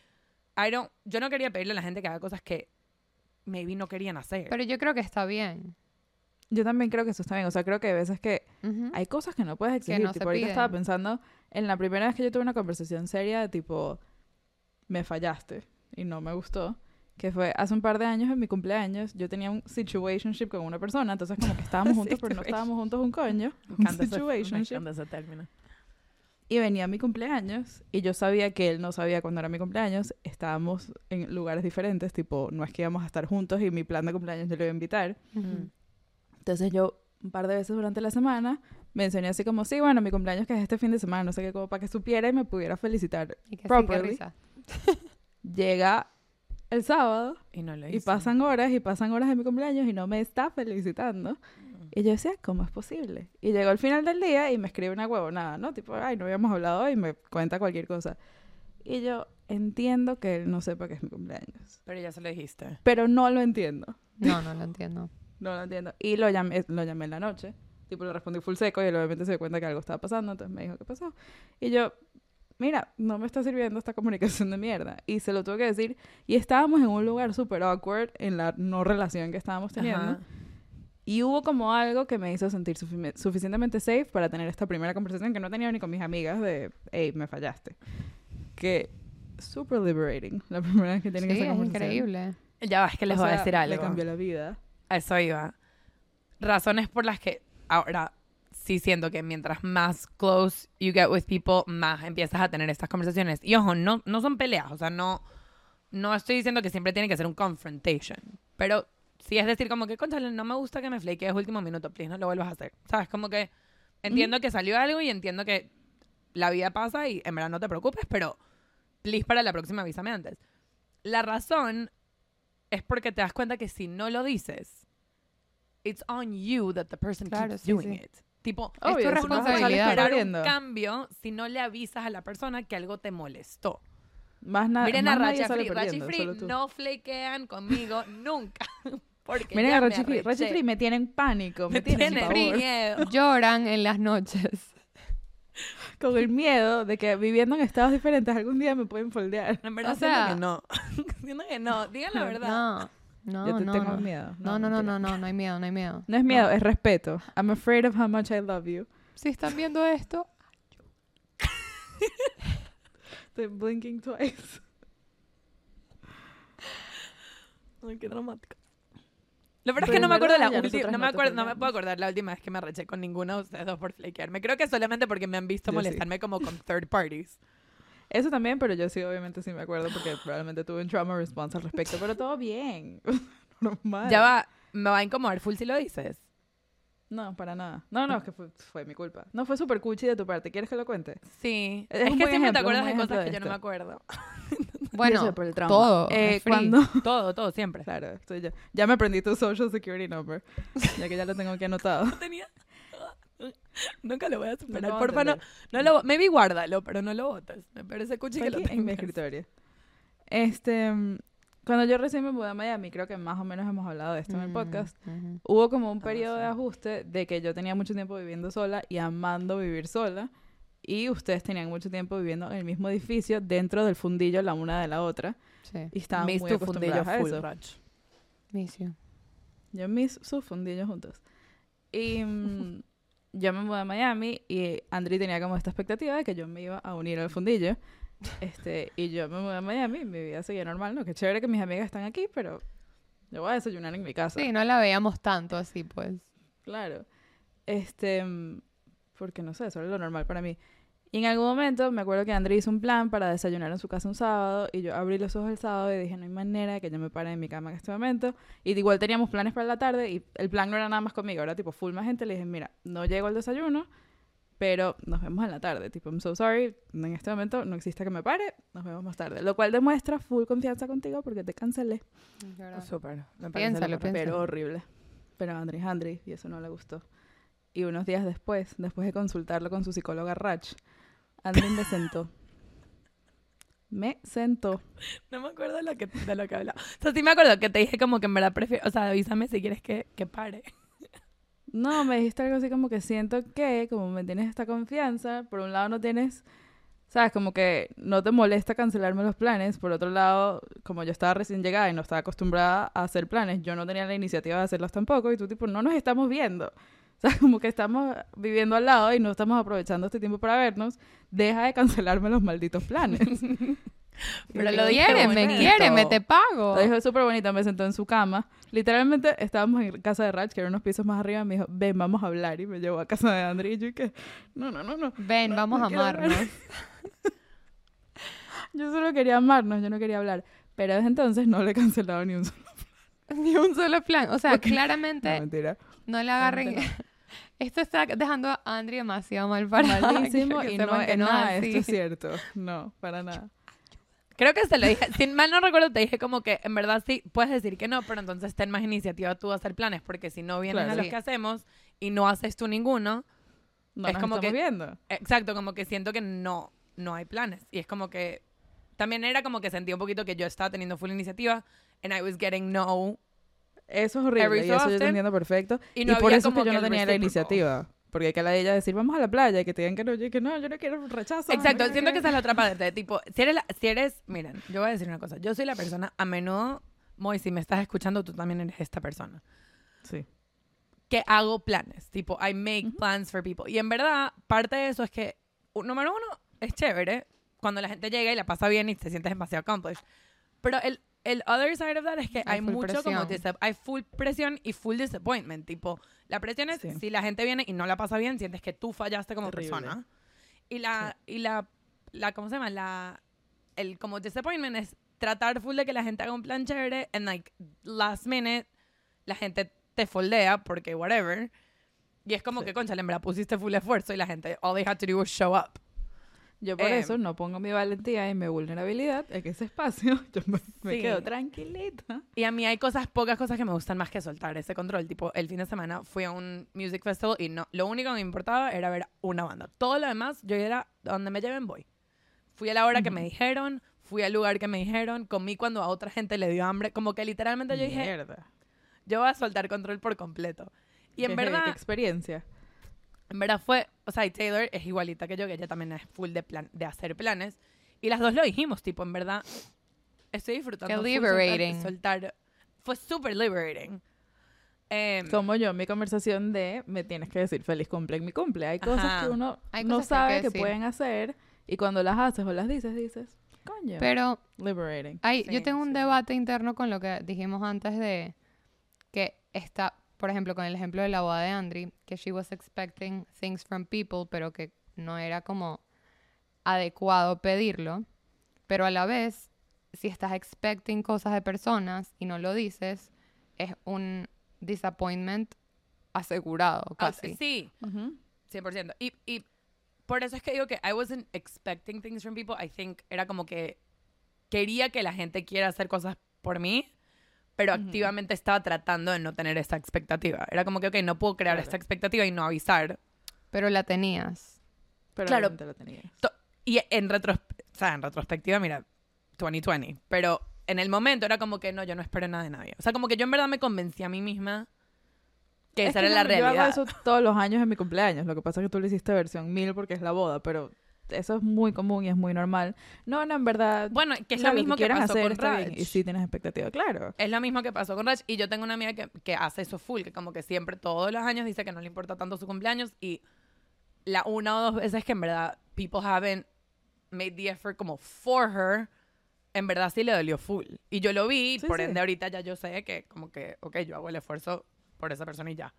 I don't, yo no quería pedirle a la gente que haga cosas que maybe no querían hacer. Pero yo creo que está bien. Yo también creo que eso está bien. O sea, creo que hay veces que Ujú. hay cosas que no puedes exigir. no se tipo, ahorita estaba pensando en la primera vez que yo tuve una conversación seria de tipo, me fallaste y no me gustó. Que fue hace un par de años en mi cumpleaños. Yo tenía un situationship con una persona. Entonces, como que estábamos juntos, pero no estábamos juntos un coño. Un situationship. ese término. Y venía mi cumpleaños y yo sabía que él no sabía cuándo era mi cumpleaños. Estábamos en lugares diferentes, tipo, no es que íbamos a estar juntos y mi plan de cumpleaños yo le iba a invitar. Ujú. Entonces yo un par de veces durante la semana mencioné así como, sí, bueno, mi cumpleaños que es este fin de semana, no sé qué, como para que supiera y me pudiera felicitar. Y que Properly. Llega el sábado Y no lo y hizo. pasan horas y pasan horas de mi cumpleaños y no me está felicitando. Y yo decía, ¿cómo es posible? Y llegó el final del día y me escribe una huevonada, ¿no? Tipo, ay, no habíamos hablado hoy y me cuenta cualquier cosa. Y yo entiendo que él no sepa que es mi cumpleaños. Pero ya se lo dijiste. Pero no lo entiendo. No, no lo entiendo. No lo entiendo. Y lo llamé, lo llamé en la noche. Tipo, le respondí full seco y él obviamente se dio cuenta que algo estaba pasando. Entonces me dijo, ¿qué pasó? Y yo, mira, no me está sirviendo esta comunicación de mierda. Y se lo tuve que decir. Y estábamos en un lugar súper awkward en la no relación que estábamos teniendo. Ajá. Y hubo como algo que me hizo sentir sufi- suficientemente safe para tener esta primera conversación que no tenía ni con mis amigas de, hey, me fallaste. Que super liberating la primera vez que tienen Sí, esa es conversación. increíble. Ya va, es que les O voy a sea, decir Me algo. cambió la vida. A eso iba. Razones por las que ahora sí siento que mientras más close you get with people, más empiezas a tener estas conversaciones. Y ojo, no, no son peleas, o sea, no, no estoy diciendo que siempre tiene que ser un confrontation, pero sí es decir como que, conchale, no me gusta que me flakees último minuto, please, no lo vuelvas a hacer. ¿Sabes? Como que entiendo que salió algo y entiendo que la vida pasa y en verdad no te preocupes, pero please para la próxima avísame antes. La razón es porque te das cuenta que si no lo dices, it's on you that the person Claro, keeps sí, doing sí. it. Tipo, Es tu Obvio, vas a salir responsabilidad. esperar un cambio si no le avisas a la persona que algo te molestó. Más, na- Miren a Racha Free. Perdiendo, Free no flakean conmigo nunca. Porque Miren ya a me Racha Free. Arreché. Free me tienen pánico, me, Me tienen tiene pavor. miedo. Lloran en las noches. Con el miedo de que viviendo en estados diferentes algún día me pueden foldear. En verdad O siento sea- que no. siento que no. Digan la verdad. No, no, Yo te no. tengo no. miedo. No, no, no, no, no, no hay miedo, no hay miedo. No es miedo, es respeto. I'm afraid of how much I love you. Si están viendo esto, Estoy blinking twice. Ay, qué dramático. Lo peor es que no me acuerdo la última, no me acuerdo, no me puedo acordar la última vez que me arreché con ninguno de ustedes dos por flakearme. Creo que solamente porque me han visto molestarme como con third parties. Eso también, pero yo sí, obviamente sí me acuerdo porque probablemente tuve un trauma response al respecto, pero todo bien. Normal. Ya va, me va a incomodar full si lo dices. No, para nada. No, no, es que fue, fue mi culpa. No fue super cuchi de tu parte. ¿Quieres que lo cuente? Sí. Es que siempre te acuerdas de cosas que yo no me acuerdo. bueno, Yo sé por el trauma. todo. Eh, cuando... Todo, todo, siempre. Claro, estoy yo. Ya me aprendí tu social security number. Ya que ya lo tengo aquí anotado. No tenía... Nunca lo voy a No superar. a Porfa, no, no lo... Maybe guárdalo, pero no lo botes. Me parece cuchi que lo aquí en mi tengas. escritorio. Este, mm, cuando yo recién me mudé a Miami, creo que más o menos hemos hablado de esto en el Mm, podcast. Hubo como un periodo de sí. ajuste de que yo tenía mucho tiempo viviendo sola y amando vivir sola. Y ustedes tenían mucho tiempo viviendo en el mismo edificio, dentro del fundillo la una de la otra. Sí, Y estaban Miss muy acostumbrados a eso. Rach. miss you. Yo mis sus fundillos juntos. Y mm, yo me mudé a Miami y Andri tenía como esta expectativa de que yo me iba a unir al fundillo. Este, y yo me mudé a Miami, mi vida seguía normal, ¿no? Qué chévere que mis amigas están aquí, pero yo voy a desayunar en mi casa. Sí, no la veíamos tanto así, pues. Claro. Este, mm, porque no sé, eso era lo normal para mí. Y en algún momento me acuerdo que André hizo un plan para desayunar en su casa un sábado y yo abrí los ojos el sábado y dije, no hay manera de que yo me pare en mi cama en este momento. Y igual teníamos planes para la tarde y el plan no era nada más conmigo, era tipo full más gente. Le dije, mira, no llego al desayuno, pero nos vemos en la tarde. Tipo, I'm so sorry, en este momento no existe que me pare, nos vemos más tarde. Lo cual demuestra full confianza contigo porque te cancelé. Es verdad. Súper. me parece Piénsalo, piénsalo. Pero horrible. Pero Andrés Andrés, y eso no le gustó. Y unos días después, después de consultarlo con su psicóloga Rach, Andrés me sentó. Me sentó. No me acuerdo de lo que, de lo que hablaba. O sea, sí me acuerdo que te dije como que en verdad prefiero... O sea, avísame si quieres que, que pare. No, me dijiste algo así como que siento que, como me tienes esta confianza, por un lado no tienes, sabes, como que no te molesta cancelarme los planes, por otro lado, como yo estaba recién llegada y no estaba acostumbrada a hacer planes, yo no tenía la iniciativa de hacerlos tampoco, y tú tipo, no nos estamos viendo. O sea, como que estamos viviendo al lado y no estamos aprovechando este tiempo para vernos, deja de cancelarme los malditos planes. Pero lo yo, dije Quiéreme, bonito. quiéreme, te pago. Lo dijo súper bonito, me sentó en su cama. Literalmente estábamos en casa de Rach, que era unos pisos más arriba, y me dijo, ven, vamos a hablar. Y me llevó a casa de André y yo que, no, no, no, no. Ven, No, vamos no a amarnos. Yo solo quería amarnos, yo no quería hablar. Pero desde entonces no le he cancelado ni un solo. Ni un solo plan. O sea, No, claramente mentira. no le agarren. Esto está dejando a Andri demasiado mal para Malísimo y no que no es nada, así. esto es cierto. No, para nada. Creo que se lo dije. Si mal no recuerdo, te dije como que en verdad sí puedes decir que no, pero entonces ten más iniciativa tú a hacer planes, porque si no vienes Claro. a los que hacemos y no haces tú ninguno, No Es nos como estamos que- viendo. exacto, como que siento que no, no hay planes. Y es como que también era como que sentí un poquito que yo estaba teniendo full iniciativa and I was getting no. Eso es horrible y so eso yo te entiendo perfecto. y Y, no por había eso es que yo no tenía la iniciativa. Porque hay que la de ella decir, vamos a la playa y que te digan que no. Yo que no, yo no quiero rechazo. Exacto, no siento que esa es la otra parte. Tipo, si eres, la- si eres, miren, yo voy a decir una cosa. Yo soy la persona, a menudo, Moy, si me estás escuchando, tú también eres esta persona. Sí. que hago planes, tipo, I make plans for people. Y en verdad, parte de eso es que, número uno, es chévere cuando la gente llega y la pasa bien y te sientes demasiado accomplished. Pero el, el other side of that es que hay, Hay mucho como, presión. disa- hay full presión y full disappointment. Tipo, la presión es Sí. si la gente viene y no la pasa bien, sientes que tú fallaste como Terrible. persona. Y la, y la, la, ¿cómo se llama? La, el como disappointment es tratar full de que la gente haga un plan chévere and like last minute la gente te foldea porque whatever. Y es como Sí. que, concha, en verdad pusiste full esfuerzo y la gente, all they had to do was show up. Yo por Em. eso no pongo mi valentía y mi vulnerabilidad en ese espacio. Yo me, me Sí. quedo tranquilita. Y a mí hay cosas, pocas cosas que me gustan más que soltar ese control. Tipo, el fin de semana fui a un music festival y no, lo único que me importaba era ver una banda. Todo lo demás, yo era donde me lleven voy. Fui a la hora que me dijeron, fui al lugar que me dijeron, comí cuando a otra gente le dio hambre. Como que literalmente yo dije, Mierda. yo voy a soltar control por completo. Y en verdad, Qué experiencia. En verdad fue, o sea, y Taylor es igualita que yo, que ella también es full de plan, de hacer planes. Y las dos lo dijimos, tipo, en verdad, estoy disfrutando. Qué soltar- liberating. Soltar, fue súper liberating. Em, Como yo, mi conversación de me tienes que decir feliz cumple en mi cumple. Hay cosas Ajá. que uno Hay no cosas sabe que que, pueden hacer y cuando las haces o las dices, dices, coño, Pero liberating. hay, Sí, yo tengo un sí. debate interno con lo que dijimos antes de que está, por ejemplo, con el ejemplo de la boda de Andri, que she was expecting things from people, pero que no era como adecuado pedirlo. Pero a la vez, si estás expecting cosas de personas y no lo dices, es un disappointment asegurado, ah, casi. sí, Ujú. 100%. Y, y por eso es que digo que I wasn't expecting things from people. I think era como que quería que la gente quiera hacer cosas por mí, pero activamente estaba tratando de no tener esa expectativa. Era como que, ok, no puedo crear Claro. esta expectativa y no avisar. Pero la tenías. Pero Claro. la tenías. Y en, retros o sea, en retrospectiva, mira, 2020. Pero en el momento era como que no, yo no espero nada de nadie. O sea, como que yo en verdad me convencí a mí misma que Es esa que era la yo- Yo realidad. hago eso todos los años en mi cumpleaños. Lo que pasa es que tú le hiciste versión mil porque es la boda, pero eso es muy común y es muy normal. No, no, en verdad. Bueno, que es claro, lo mismo que, quieran pasó hacer con Raj. Y sí tienes expectativa, claro. Es lo mismo que pasó con Raj. Y yo tengo una amiga que, que hace eso full, que como que siempre, todos los años, dice que no le importa tanto su cumpleaños. Y la una o dos veces que en verdad people haven't made the effort como for her, en verdad sí le dolió full. Y yo lo vi, Sí, por sí. ende ahorita ya yo sé que como que, ok, yo hago el esfuerzo por esa persona y ya.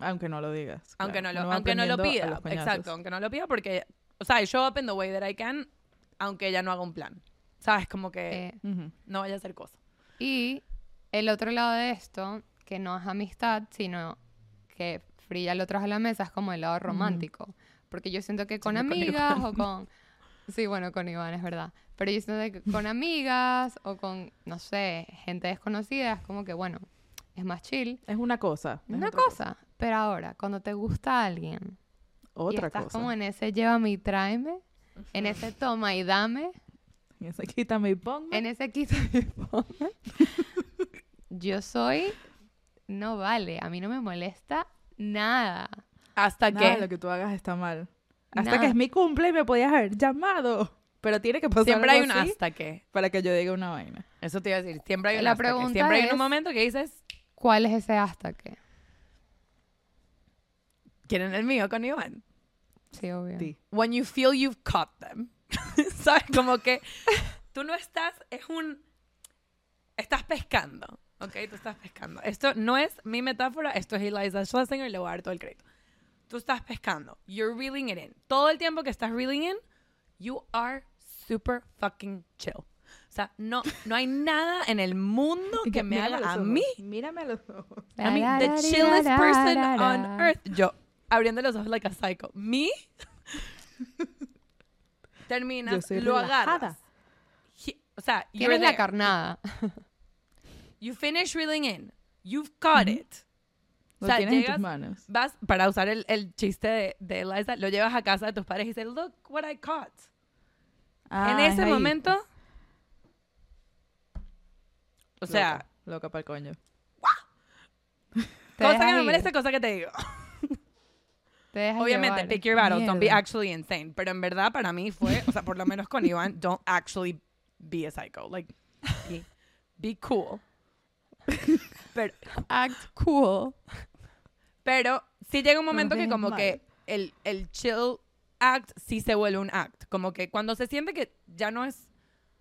Aunque no lo digas. Aunque claro. no lo, Uno aunque no lo pida. Exacto, aunque no lo pida porque, o sea, I show up in the way that I can, aunque ella no haga un plan. ¿Sabes? Como que Eh, Ujú. no vaya a hacer cosas. y el otro lado de esto, que no es amistad, sino que Frilla lo trajo a la mesa, es como el lado romántico. Porque yo siento que con con amigas Iván. o con... Sí, bueno, con Iván, es verdad. Pero yo siento que con amigas o con, no sé, gente desconocida, es como que, bueno, es más chill. Es una cosa. Es una otra cosa. Pero ahora, cuando te gusta alguien Otra y estás cosa. como en ese llévame y tráeme, en ese toma y dame, Y ese quítame y ponme. en ese quita y ponme, yo soy, no vale, a mí no me molesta nada. Hasta Nada que lo que tú hagas está mal. Hasta Nada. que es mi cumple y me podías haber llamado. Pero tiene que pasar siempre hay un así hasta que. para que yo diga una vaina. Eso te iba a decir. Siempre hay un La hasta que. pregunta Siempre hay un momento que dices, ¿Cuál es ese hasta que? ¿Quieren el mío con Iván? Sí, obvio. Sí. When you feel you've caught them. ¿Sabes? Como que tú no estás, es un... Estás pescando, ¿ok? Tú estás pescando. Esto no es mi metáfora, esto es Eliza Schlesinger y le voy a dar todo el crédito. Tú estás pescando. You're reeling it in. Todo el tiempo que estás reeling in, you are super fucking chill. O sea, no, no hay nada en el mundo que me haga a mí Mírame a los ojos. I mean, the chillest person on earth. Yo, abriendo los ojos like a psycho. Me, terminas, Yo soy lo relajada. agarras. He- o sea, ¿Quién you're la there. carnada? You finish reeling in. You've caught it. Lo O sea, tienes en llegas- tus manos. Vas, para usar el, el chiste de, de Eliza, lo llevas a casa de tus padres y dices, look what I caught. en Ah, es ese ahí. momento, o sea, Loca, para el coño. Te cosa que me ir, molesta, cosa que te digo. Obviamente, llevar. pick your battles, don't be Mierda. actually insane. Pero en verdad, para mí fue, o sea, por lo menos con Iván, don't actually be a psycho. Like, be, be cool. Pero, Act cool. pero sí llega un momento que dejes como mal. que el, el chill act sí se vuelve un act. Como que cuando se siente que ya no es...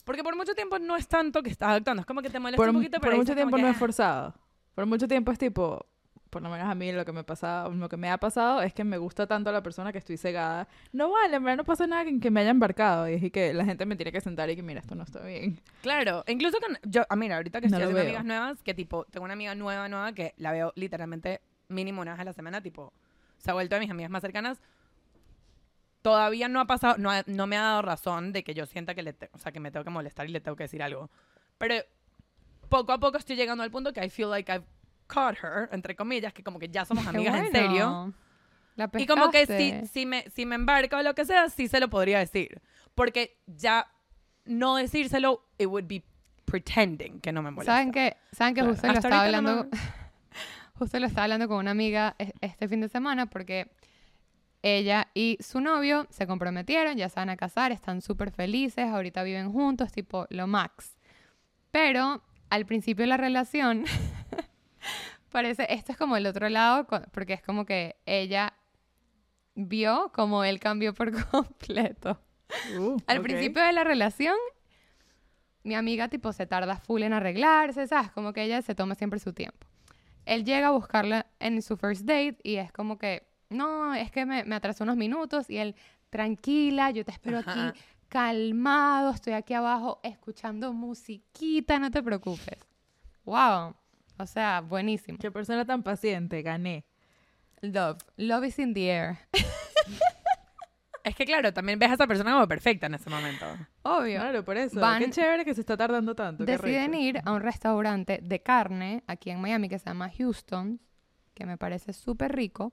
Porque por mucho tiempo no es tanto que estás actuando. Es como que te molesta Por, un poquito, por pero mucho dices como tiempo que, no es "Ah". forzado. Por mucho tiempo es tipo, por lo menos a mí lo que me pasa, lo que me ha pasado es que me gusta tanto la persona que estoy cegada. No vale, en verdad no pasa nada que, que me haya embarcado. Y es que la gente me tiene que sentar y que mira, esto no está bien. Claro, incluso con yo, ah, mira, ahorita que No estoy haciendo veo. amigas nuevas, que tipo, tengo una amiga nueva, nueva, que la veo literalmente mínimo una vez a la semana, tipo, se ha vuelto de mis amigas más cercanas. Todavía no ha pasado, no, ha- no me ha dado razón de que yo sienta que le, te- o sea, que me tengo que molestar y le tengo que decir algo. Pero poco a poco estoy llegando al punto que I feel like I've caught her, entre comillas, que como que ya somos amigas en serio. bueno. La Y como que si, si, me, si me embarca o lo que sea, sí se lo podría decir. Porque ya no decírselo, it would be pretending que no me molesta. ¿Saben que, ¿saben que Claro. justo lo estaba ahorita no hablando? justo lo estaba hablando con una amiga es- este fin de semana porque ella y su novio se comprometieron, ya se van a casar, están súper felices, ahorita viven juntos, tipo lo max. Pero al principio de la relación, parece, esto es como el otro lado, porque es como que ella vio como él cambió por completo. Uh, Al principio de la relación, mi amiga tipo se tarda full en arreglarse, ¿sabes? Como que ella se toma siempre su tiempo. Él llega a buscarla en su first date y es como que, no, es que me, me atrasó unos minutos y él, tranquila, yo te espero Ajá. aquí calmado, estoy aquí abajo escuchando musiquita, no te preocupes. Wow. O sea, buenísimo. Qué persona tan paciente, gané. Love. Love is in the air. Es que claro, también ves a esa persona como perfecta en ese momento. Obvio. Claro, por eso. Van- Qué chévere que se está tardando tanto. deciden ir a un restaurante de carne aquí en Miami que se llama Houston, que me parece súper rico.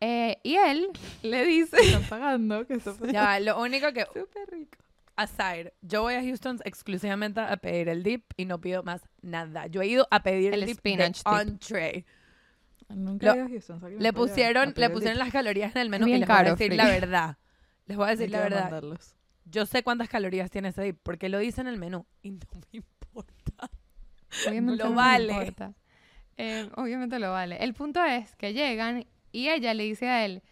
Eh, y él le dice... Están pagando. Que Ya, va, lo único que, súper rico. Aside, yo voy a Houston exclusivamente a pedir el dip y no pido más nada. Yo he ido a pedir el, El dip spinach de dip. entree. Nunca Lo- a Houston. ¿sabes que me Le pusieron, a le pusieron las calorías en el menú y les voy a caro, decir Free. la verdad. Les voy a decir la verdad. mandarlos. Yo sé cuántas calorías tiene ese dip porque lo dice en el menú y no me importa. Obviamente Lo no me vale. importa. Eh, obviamente lo vale. El punto es que llegan y ella le dice a él,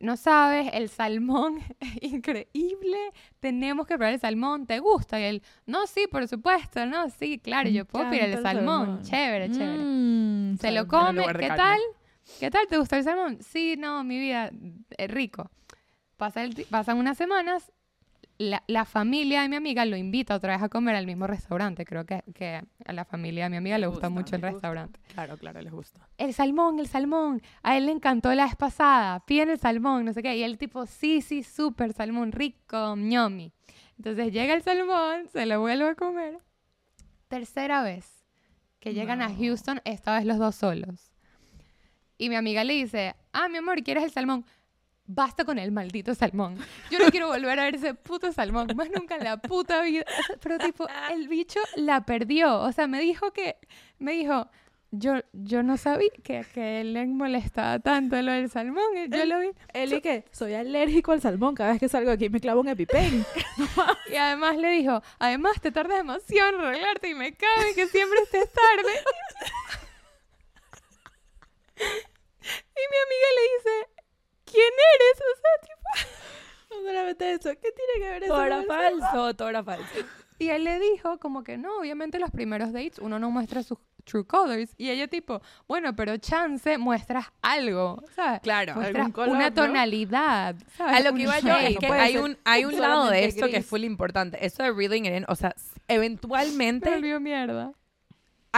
no sabes, el salmón es increíble, tenemos que probar el salmón, ¿te gusta? Y él, no, sí, por supuesto, no, sí, claro, yo puedo pedir el salmón. salmón. Chévere, chévere. Mm, Se lo come, ¿qué carne. tal? ¿Qué tal? ¿Te gusta el salmón? Sí, no, mi vida, es rico. pasa el pasan unas semanas, la, la familia de mi amiga lo invita otra vez a comer al mismo restaurante. Creo que, que a la familia de mi amiga le gusta, gusta, mucho el gusta. restaurante. Claro, claro, les gusta. El salmón, el salmón. A él le encantó la vez pasada. Piden el salmón, no sé qué. Y el tipo, sí, sí, súper salmón, rico, ñomi. Entonces llega el salmón, se lo vuelve a comer. Tercera vez que llegan a. Houston, esta vez los dos solos. Y mi amiga le dice, ah, mi amor, ¿quieres el salmón? Basta con el maldito salmón. Yo no quiero volver a ver ese puto salmón, más nunca en la puta vida. Pero tipo, el bicho la perdió. O sea, me dijo que, me dijo, yo, yo no sabía que, que él le molestaba tanto lo del salmón. y Yo lo vi. Eli, que soy alérgico al salmón. Cada vez que salgo aquí me clavo un EpiPen. Y además le dijo, además te tardas demasiado en arreglarte y me cabe que siempre estés tarde. y mi amiga le dice, ¿quién eres? O sea, tipo... no solamente eso. ¿Qué tiene que ver eso? Todo era falso, todo era falso. Y él le dijo como que no, obviamente los primeros dates uno no muestra sus true colors. Y ella tipo, bueno, pero chance muestras algo, ¿sabes? Claro. Muestras algún color, una ¿no? tonalidad. ¿sabes? A lo Un que iba yo es que hay un, hay un lado de esto que es gris. full importante. Eso de reeling it in, o sea, Me eventualmente volvió mierda.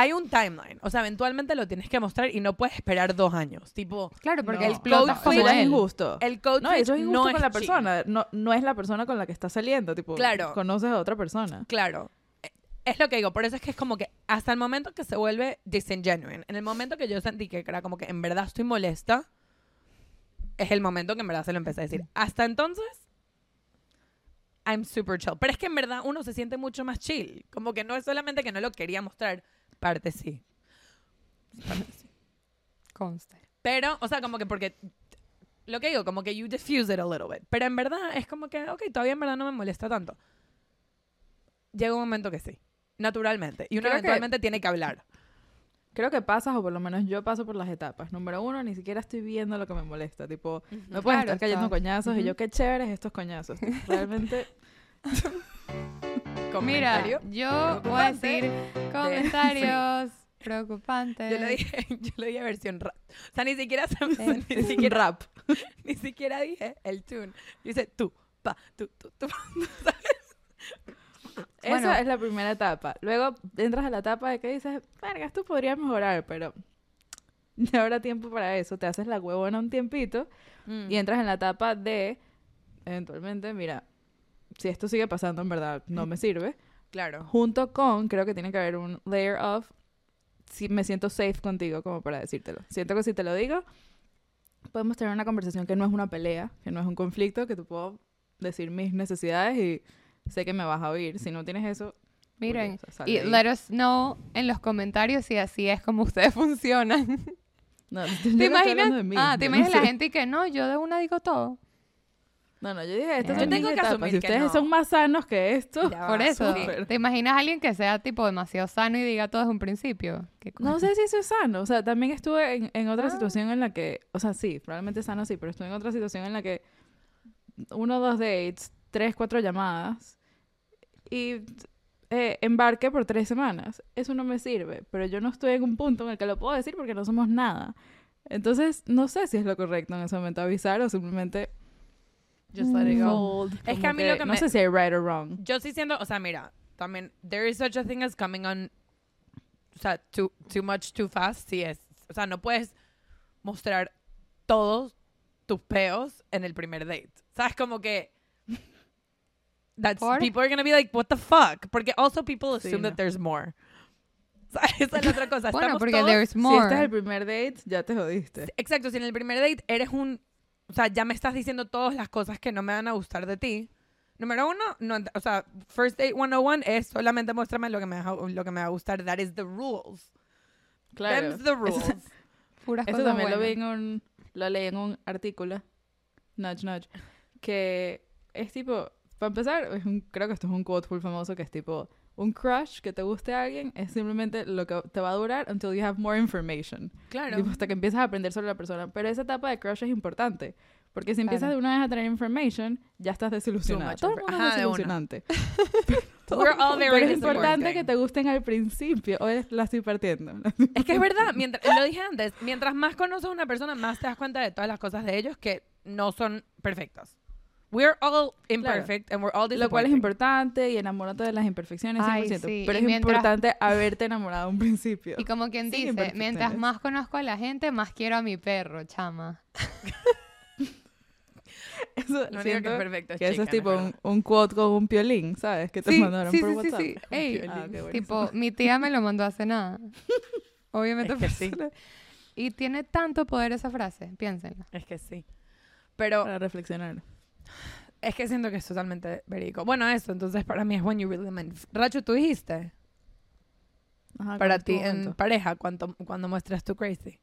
Hay un timeline. O sea, eventualmente lo tienes que mostrar y no puedes esperar dos años. Tipo, Claro, porque No. El code como Eso es injusto. el code No, eso es switch injusto no con la es chill. persona. No, no es la persona con la que estás saliendo. Tipo, Claro. conoces a otra persona. Claro. Es lo que digo, por eso es que es como que hasta el momento que se vuelve disingenuine, en el momento que yo sentí que era como que en verdad estoy molesta, es el momento que en verdad se lo empecé a decir. Hasta entonces, I'm super chill. Pero es que en verdad uno se siente mucho más chill. Como que no es solamente que no lo quería mostrar, parte sí. Parte sí. Conste. Pero, o sea, como que porque lo que digo, como que you diffuse it a little bit. Pero en verdad es como que, ok, todavía en verdad no me molesta tanto. Llega un momento que sí, naturalmente. Y uno Creo que- eventualmente tiene que hablar. Creo que pasas, o por lo menos yo paso por las etapas. Número uno, ni siquiera estoy viendo lo que me molesta. Tipo, me pueden Claro, estar cayendo está. coñazos y Ujú. yo, qué chéveres estos coñazos. Realmente, Mira, Comentario. yo voy a preocupante decir comentarios preocupantes. Yo le dije, yo le dije versión rap. O sea, ni siquiera, se- Sí. ni siquiera rap. Ni siquiera dije el tune. Dice tú, pa, tú, tú, tú. Bueno. esa es la primera etapa. Luego entras a la etapa de que dices, verga, esto podría mejorar, pero no habrá tiempo para eso. Te haces la huevona un tiempito Mm. y entras en la etapa de, eventualmente, mira, si esto sigue pasando, en verdad, no me sirve. Claro. Junto con, creo que tiene que haber un layer of, si me siento safe contigo como para decírtelo. Siento que si te lo digo, podemos tener una conversación que no es una pelea, que no es un conflicto, que te puedo decir mis necesidades y sé que me vas a oír. Si no tienes eso, Miren, y ahí. let us know en los comentarios si así es como ustedes funcionan. No, ¿Te imaginas? mí, ah, ¿te no imaginas la sé. gente y que no, yo de una digo todo? No, no, yo dije, estas Yo tengo que etapas. asumir Si que ustedes no. son más sanos que esto, Ya Por va, eso. ¿te imaginas a alguien que sea tipo demasiado sano y diga todo desde un principio? ¿Qué No sé si eso es sano. O sea, también estuve en, en otra Ah. situación en la que, o sea, sí, probablemente sano sí, pero estuve en otra situación en la que uno, dos dates, tres, cuatro llamadas y eh, embarque por tres semanas. Eso no me sirve, pero yo no estoy en un punto en el que lo puedo decir porque no somos nada. Entonces, no sé si es lo correcto en ese momento avisar o simplemente Just let it go. fold. Es que a mí lo que no me- sé si hay right or wrong. Yo sí siento, o sea, mira, también, there is such a thing as coming on, o sea, too, too much, too fast, sí es. O sea, no puedes mostrar todos tus peos en el primer date. ¿Sabes? Como que... That's, ¿Por? people are gonna be like, what the fuck? Porque also people Sí, assume no. that there's more. ¿Sabes? Esa es la otra cosa. Bueno, Estamos porque todos- there's Si more. este es el primer date, ya te jodiste. Exacto, si en el primer date eres un... O sea, ya me estás diciendo todas las cosas que no me van a gustar de ti. Número uno, no, o sea, First Date 101 es solamente muéstrame lo que me, va, a- lo que me va a gustar. That is the rules. Claro. Them's the rules. Puras Eso cosas también lo vi en un... Lo leí en un artículo. Nudge, nudge. Que es tipo... Para empezar, es un, creo que esto es un quote full famoso que es tipo... Un crush que te guste a alguien es simplemente lo que te va a durar until you have more information. Claro. Tipo, hasta que empiezas a aprender sobre la persona. Pero esa etapa de crush es importante. Porque si empiezas Claro. de una vez a tener information, ya estás desilusionado. Todo el mundo Ajá, es desilusionante. We're all very Pero es importante que te gusten al principio. Hoy la estoy partiendo. Es que es verdad, mientras, lo dije antes, mientras más conoces a una persona, más te das cuenta de todas las cosas de ellos que no son perfectas. We're all imperfect and we're all Lo cual es importante y enamórate de las imperfecciones 100%. Ay, sí, Pero y es mientras- importante haberte enamorado a un principio. Y como quien Sin dice, mientras más conozco a la gente, más quiero a mi perro, chama. Eso, Lo único que es perfecto es que eso es tipo ¿no es un, un quote con un piolín, ¿sabes? Que te Sí, mandaron sí, por sí, sí, WhatsApp. sí. Ey, Ah, qué buenísimo. Tipo, mi tía me lo mandó hace nada. Obviamente. Es que sí. Y tiene tanto poder esa frase, piénsenla. Es que sí. Pero Para reflexionar. Es que siento que es totalmente verídico. Bueno, eso, entonces para mí es when you really mean. Racho, tú dijiste Ajá, para ¿cuál es tu ti en pareja cuando, cuando muestras tu crazy.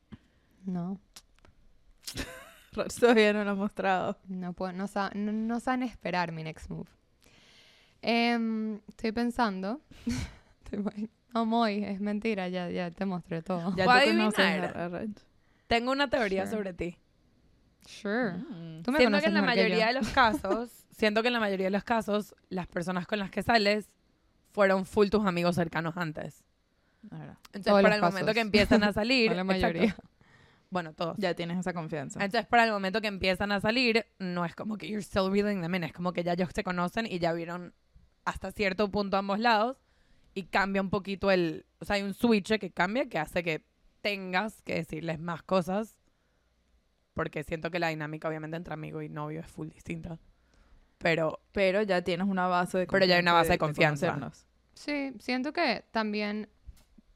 No, todavía no lo ha mostrado. no puedo, no, sa- no, no saben esperar mi next move. Em, estoy pensando. No, Moy, es mentira, ya, ya te mostré todo. Ya Roch. Tengo una teoría Sure. sobre ti. Sure. Mm. Tú me Siento que en la que mayoría de los casos, siento que en la mayoría de los casos, las personas con las que sales fueron full tus amigos cercanos antes. La verdad. Entonces, Todos para el momento casos. que empiezan a salir, la exacto. mayoría. bueno, todos. Ya tienes esa confianza. Entonces, para el momento que empiezan a salir, no es como que you're still reeling them in, es como que ya ellos se conocen y ya vieron hasta cierto punto ambos lados y cambia un poquito el, o sea, hay un switch que cambia que hace que tengas que decirles más cosas porque siento que la dinámica obviamente entre amigo y novio es full distinta. Pero Pero ya tienes una base de Pero ya hay una base de confianza. conocernos. Sí, siento que también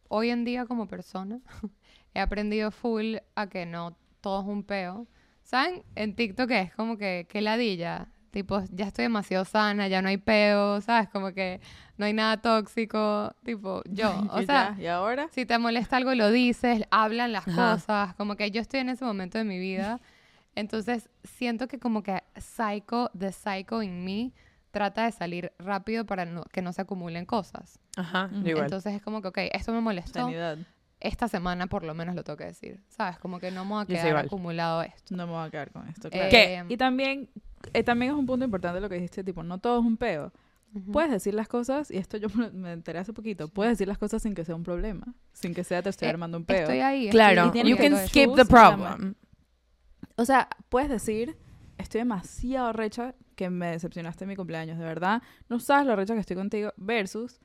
hoy en día como persona he aprendido full a que no todo es un peo. ¿Saben? En TikTok es como que, que ladilla. Tipo, ya estoy demasiado sana, ya no hay peo, ¿sabes? Como que no hay nada tóxico. Tipo, yo. O Y sea, ya, ¿y ahora? si te molesta algo, lo dices, hablan las Ajá. cosas. Como que yo estoy en ese momento de mi vida. Entonces, siento que como que psycho, the psycho in me, trata de salir rápido para no- que no se acumulen cosas. ajá, Ujú. yo igual. Entonces es como que, ok, esto me molestó. Sanidad. Esta semana por lo menos lo tengo que decir. ¿Sabes? Como que no me va a quedar igual. acumulado esto. No me voy a quedar con esto, Eh, claro. ¿Qué? Y también, eh, también es un punto importante lo que dijiste, tipo, no todo es un peo. Ujú. Puedes decir las cosas, y esto yo me enteré hace poquito, puedes decir las cosas sin que sea un problema, sin que sea te estoy Eh, armando un peo. Estoy ahí. Claro, estoy- you can skip the problem. O sea, puedes decir, estoy demasiado recha que me decepcionaste en mi cumpleaños, de verdad. No sabes lo recha que estoy contigo, versus,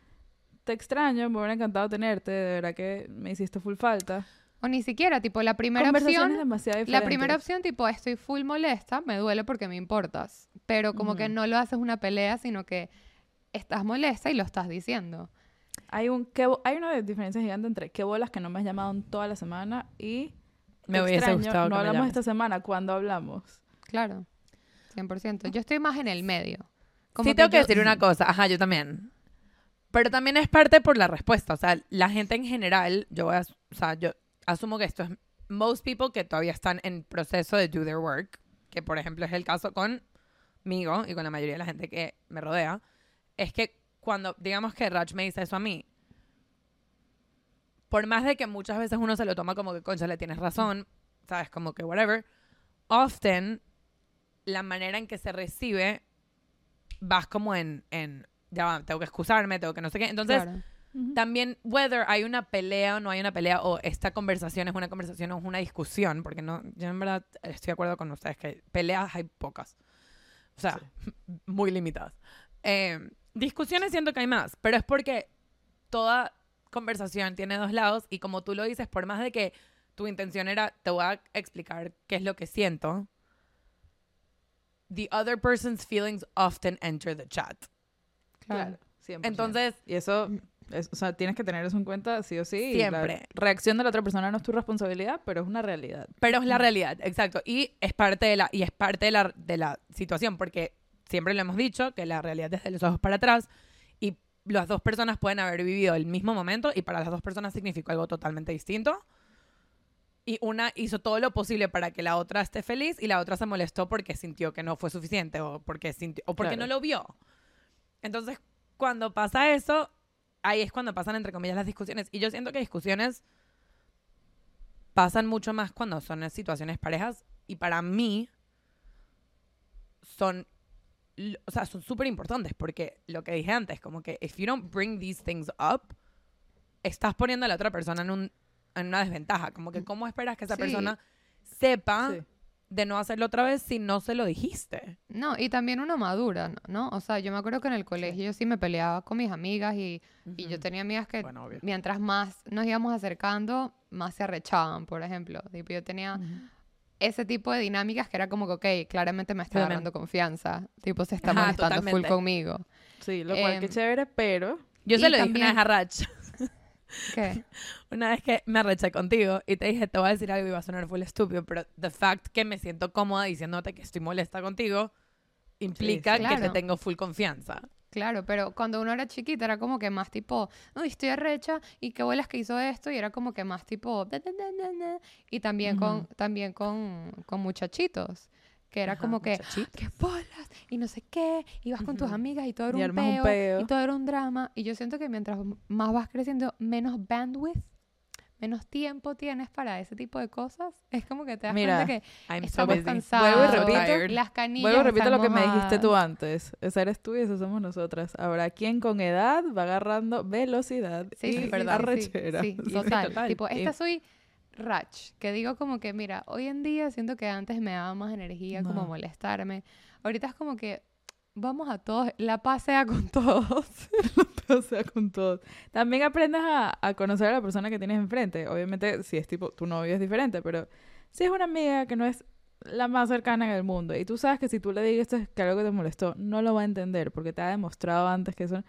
te extraño, me hubiera encantado tenerte, de verdad que me hiciste full falta. O ni siquiera, tipo, la primera opción... demasiado La primera opción, tipo, estoy full molesta, me duele porque me importas. Pero como que Ujú. no lo haces una pelea, sino que estás molesta y lo estás diciendo. Hay, un, bo- hay una diferencia gigante entre qué bolas que no me has llamado en toda la semana y Me te hubiese extraño, gustado no que me hablamos llames. esta semana, ¿cuándo hablamos? Claro. 100%. Yo estoy más en el medio. Como sí tengo que yo- decir una cosa, ajá, yo también. Pero también es parte por la respuesta, o sea, la gente en general, yo voy a, o sea, yo asumo que esto es most people que todavía están en proceso de do their work, que por ejemplo es el caso conmigo y con la mayoría de la gente que me rodea, es que cuando, digamos que Raj me dice eso a mí, por más de que muchas veces uno se lo toma como que, concha, le tienes razón, sabes, como que whatever, often la manera en que se recibe vas como en, en ya va, tengo que excusarme, tengo que no sé qué. Entonces, Claro. también, whether hay una pelea o no hay una pelea, o esta conversación es una conversación o es una discusión, porque no, yo en verdad estoy de acuerdo con ustedes que peleas hay pocas. O sea, muy limitadas. Eh, discusiones siento que hay más, pero es porque toda conversación tiene dos lados y como tú lo dices, por más de que tu intención era, te voy a explicar qué es lo que siento, the other person's feelings often enter the chat. Claro. 100%. Entonces, Y eso, es- o sea, tienes que tener eso en cuenta sí o sí. Siempre. La reacción de la otra persona no es tu responsabilidad, pero es una realidad. Pero es la realidad, exacto. Y es parte de la, y es parte de la, de la situación, porque siempre lo hemos dicho, que la realidad es de los ojos para atrás, y las dos personas pueden haber vivido el mismo momento, y para las dos personas significó algo totalmente distinto. Y una hizo todo lo posible para que la otra esté feliz, y la otra se molestó porque sintió que no fue suficiente, o porque, sintió, o porque Claro. no lo vio. Entonces, cuando pasa eso, ahí es cuando pasan, entre comillas, las discusiones. Y yo siento que discusiones pasan mucho más cuando son en situaciones parejas y para mí son o sea son súper importantes porque lo que dije antes como que if you don't bring these things up estás poniendo a la otra persona en un en una desventaja como que cómo esperas que esa Sí. persona sepa Sí. De no hacerlo otra vez si no se lo dijiste. No, y también uno madura, ¿no? ¿no? O sea, yo me acuerdo que en el colegio yo sí me peleaba con mis amigas y, y yo tenía amigas que Bueno, mientras más nos íbamos acercando, más se arrechaban, por ejemplo. Tipo, yo tenía ese tipo de dinámicas que era como que, ok, claramente me está agarrando confianza. Tipo, se está Ajá, molestando full conmigo. Sí, lo cual Em, que chévere, pero Yo se lo dije también- una vez a Rach. ¿Qué? Una vez que me arreché contigo y te dije, te voy a decir algo y va a sonar full estúpido, pero the fact que me siento cómoda diciéndote que estoy molesta contigo implica sí. que te tengo full confianza. Claro, pero cuando uno era chiquita era como que más tipo, uy, estoy arrecha y qué bolas que hizo esto y era como que más tipo, "Da, da, da, da, da", y también con también con, con muchachitos, que era Ajá, como que, muchachito. qué bolas y no sé qué, y vas con tus Ujú. amigas y todo era Y un armas un peo, peo. y todo era un drama y yo siento que mientras más vas creciendo, menos bandwidth, menos tiempo tienes para ese tipo de cosas. Es como que te das Mira, cuenta que I'm so estamos busy. cansados, Vuelvo y repito, las canillas vuelvo y repito lo que me dijiste tú mojadas. antes. Esa eres tú y esa somos nosotras. Habrá quien con edad va agarrando velocidad Sí, y sí, sí, verdad. sí, sí, arrechera. Sí, total. Tipo, esta soy Rach, que digo como que, mira, hoy en día siento que antes me daba más energía como No. molestarme. Ahorita es como que vamos a todos, la paz sea con todos. o sea, con todo. También aprendes a, a conocer a la persona que tienes enfrente. Obviamente, si es tipo, tu novio es diferente, pero si es una amiga que no es la más cercana en el mundo y tú sabes que si tú le dices que algo que te molestó, no lo va a entender porque te ha demostrado antes que eso...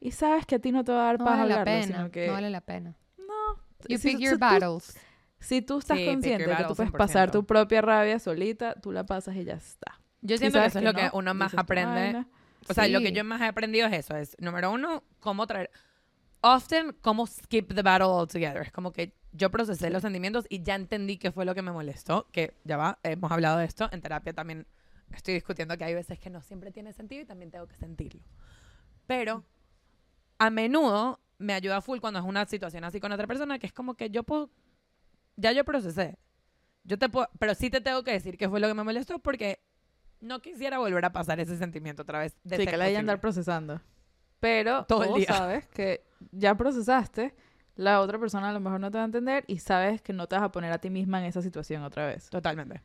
Y sabes que a ti no te va a dar No paz vale la hablarlo, pena, sino que... no vale la pena. no. You si- pick si your tú- battles. Si tú estás Sí, consciente que tú puedes pasar 100%. tu propia rabia solita, tú la pasas y ya está. Yo Si siento que eso es lo que no, uno más aprende. O sea, lo que Sí. yo más he aprendido es eso. Es, número uno, cómo traer... Often, cómo skip the battle altogether. Es como que yo procesé los sentimientos y ya entendí qué fue lo que me molestó. Que ya va, hemos hablado de esto. En terapia también estoy discutiendo que hay veces que no siempre tiene sentido y también tengo que sentirlo. Pero a menudo me ayuda full cuando es una situación así con otra persona que es como que yo puedo... Ya yo procesé. Yo te puedo... Pero sí te tengo que decir qué fue lo que me molestó porque no quisiera volver a pasar ese sentimiento otra vez. de Sí, que la hay que andar procesando. Pero Todo el vos día. sabes que ya procesaste, la otra persona a lo mejor no te va a entender y sabes que no te vas a poner a ti misma en esa situación otra vez. Totalmente.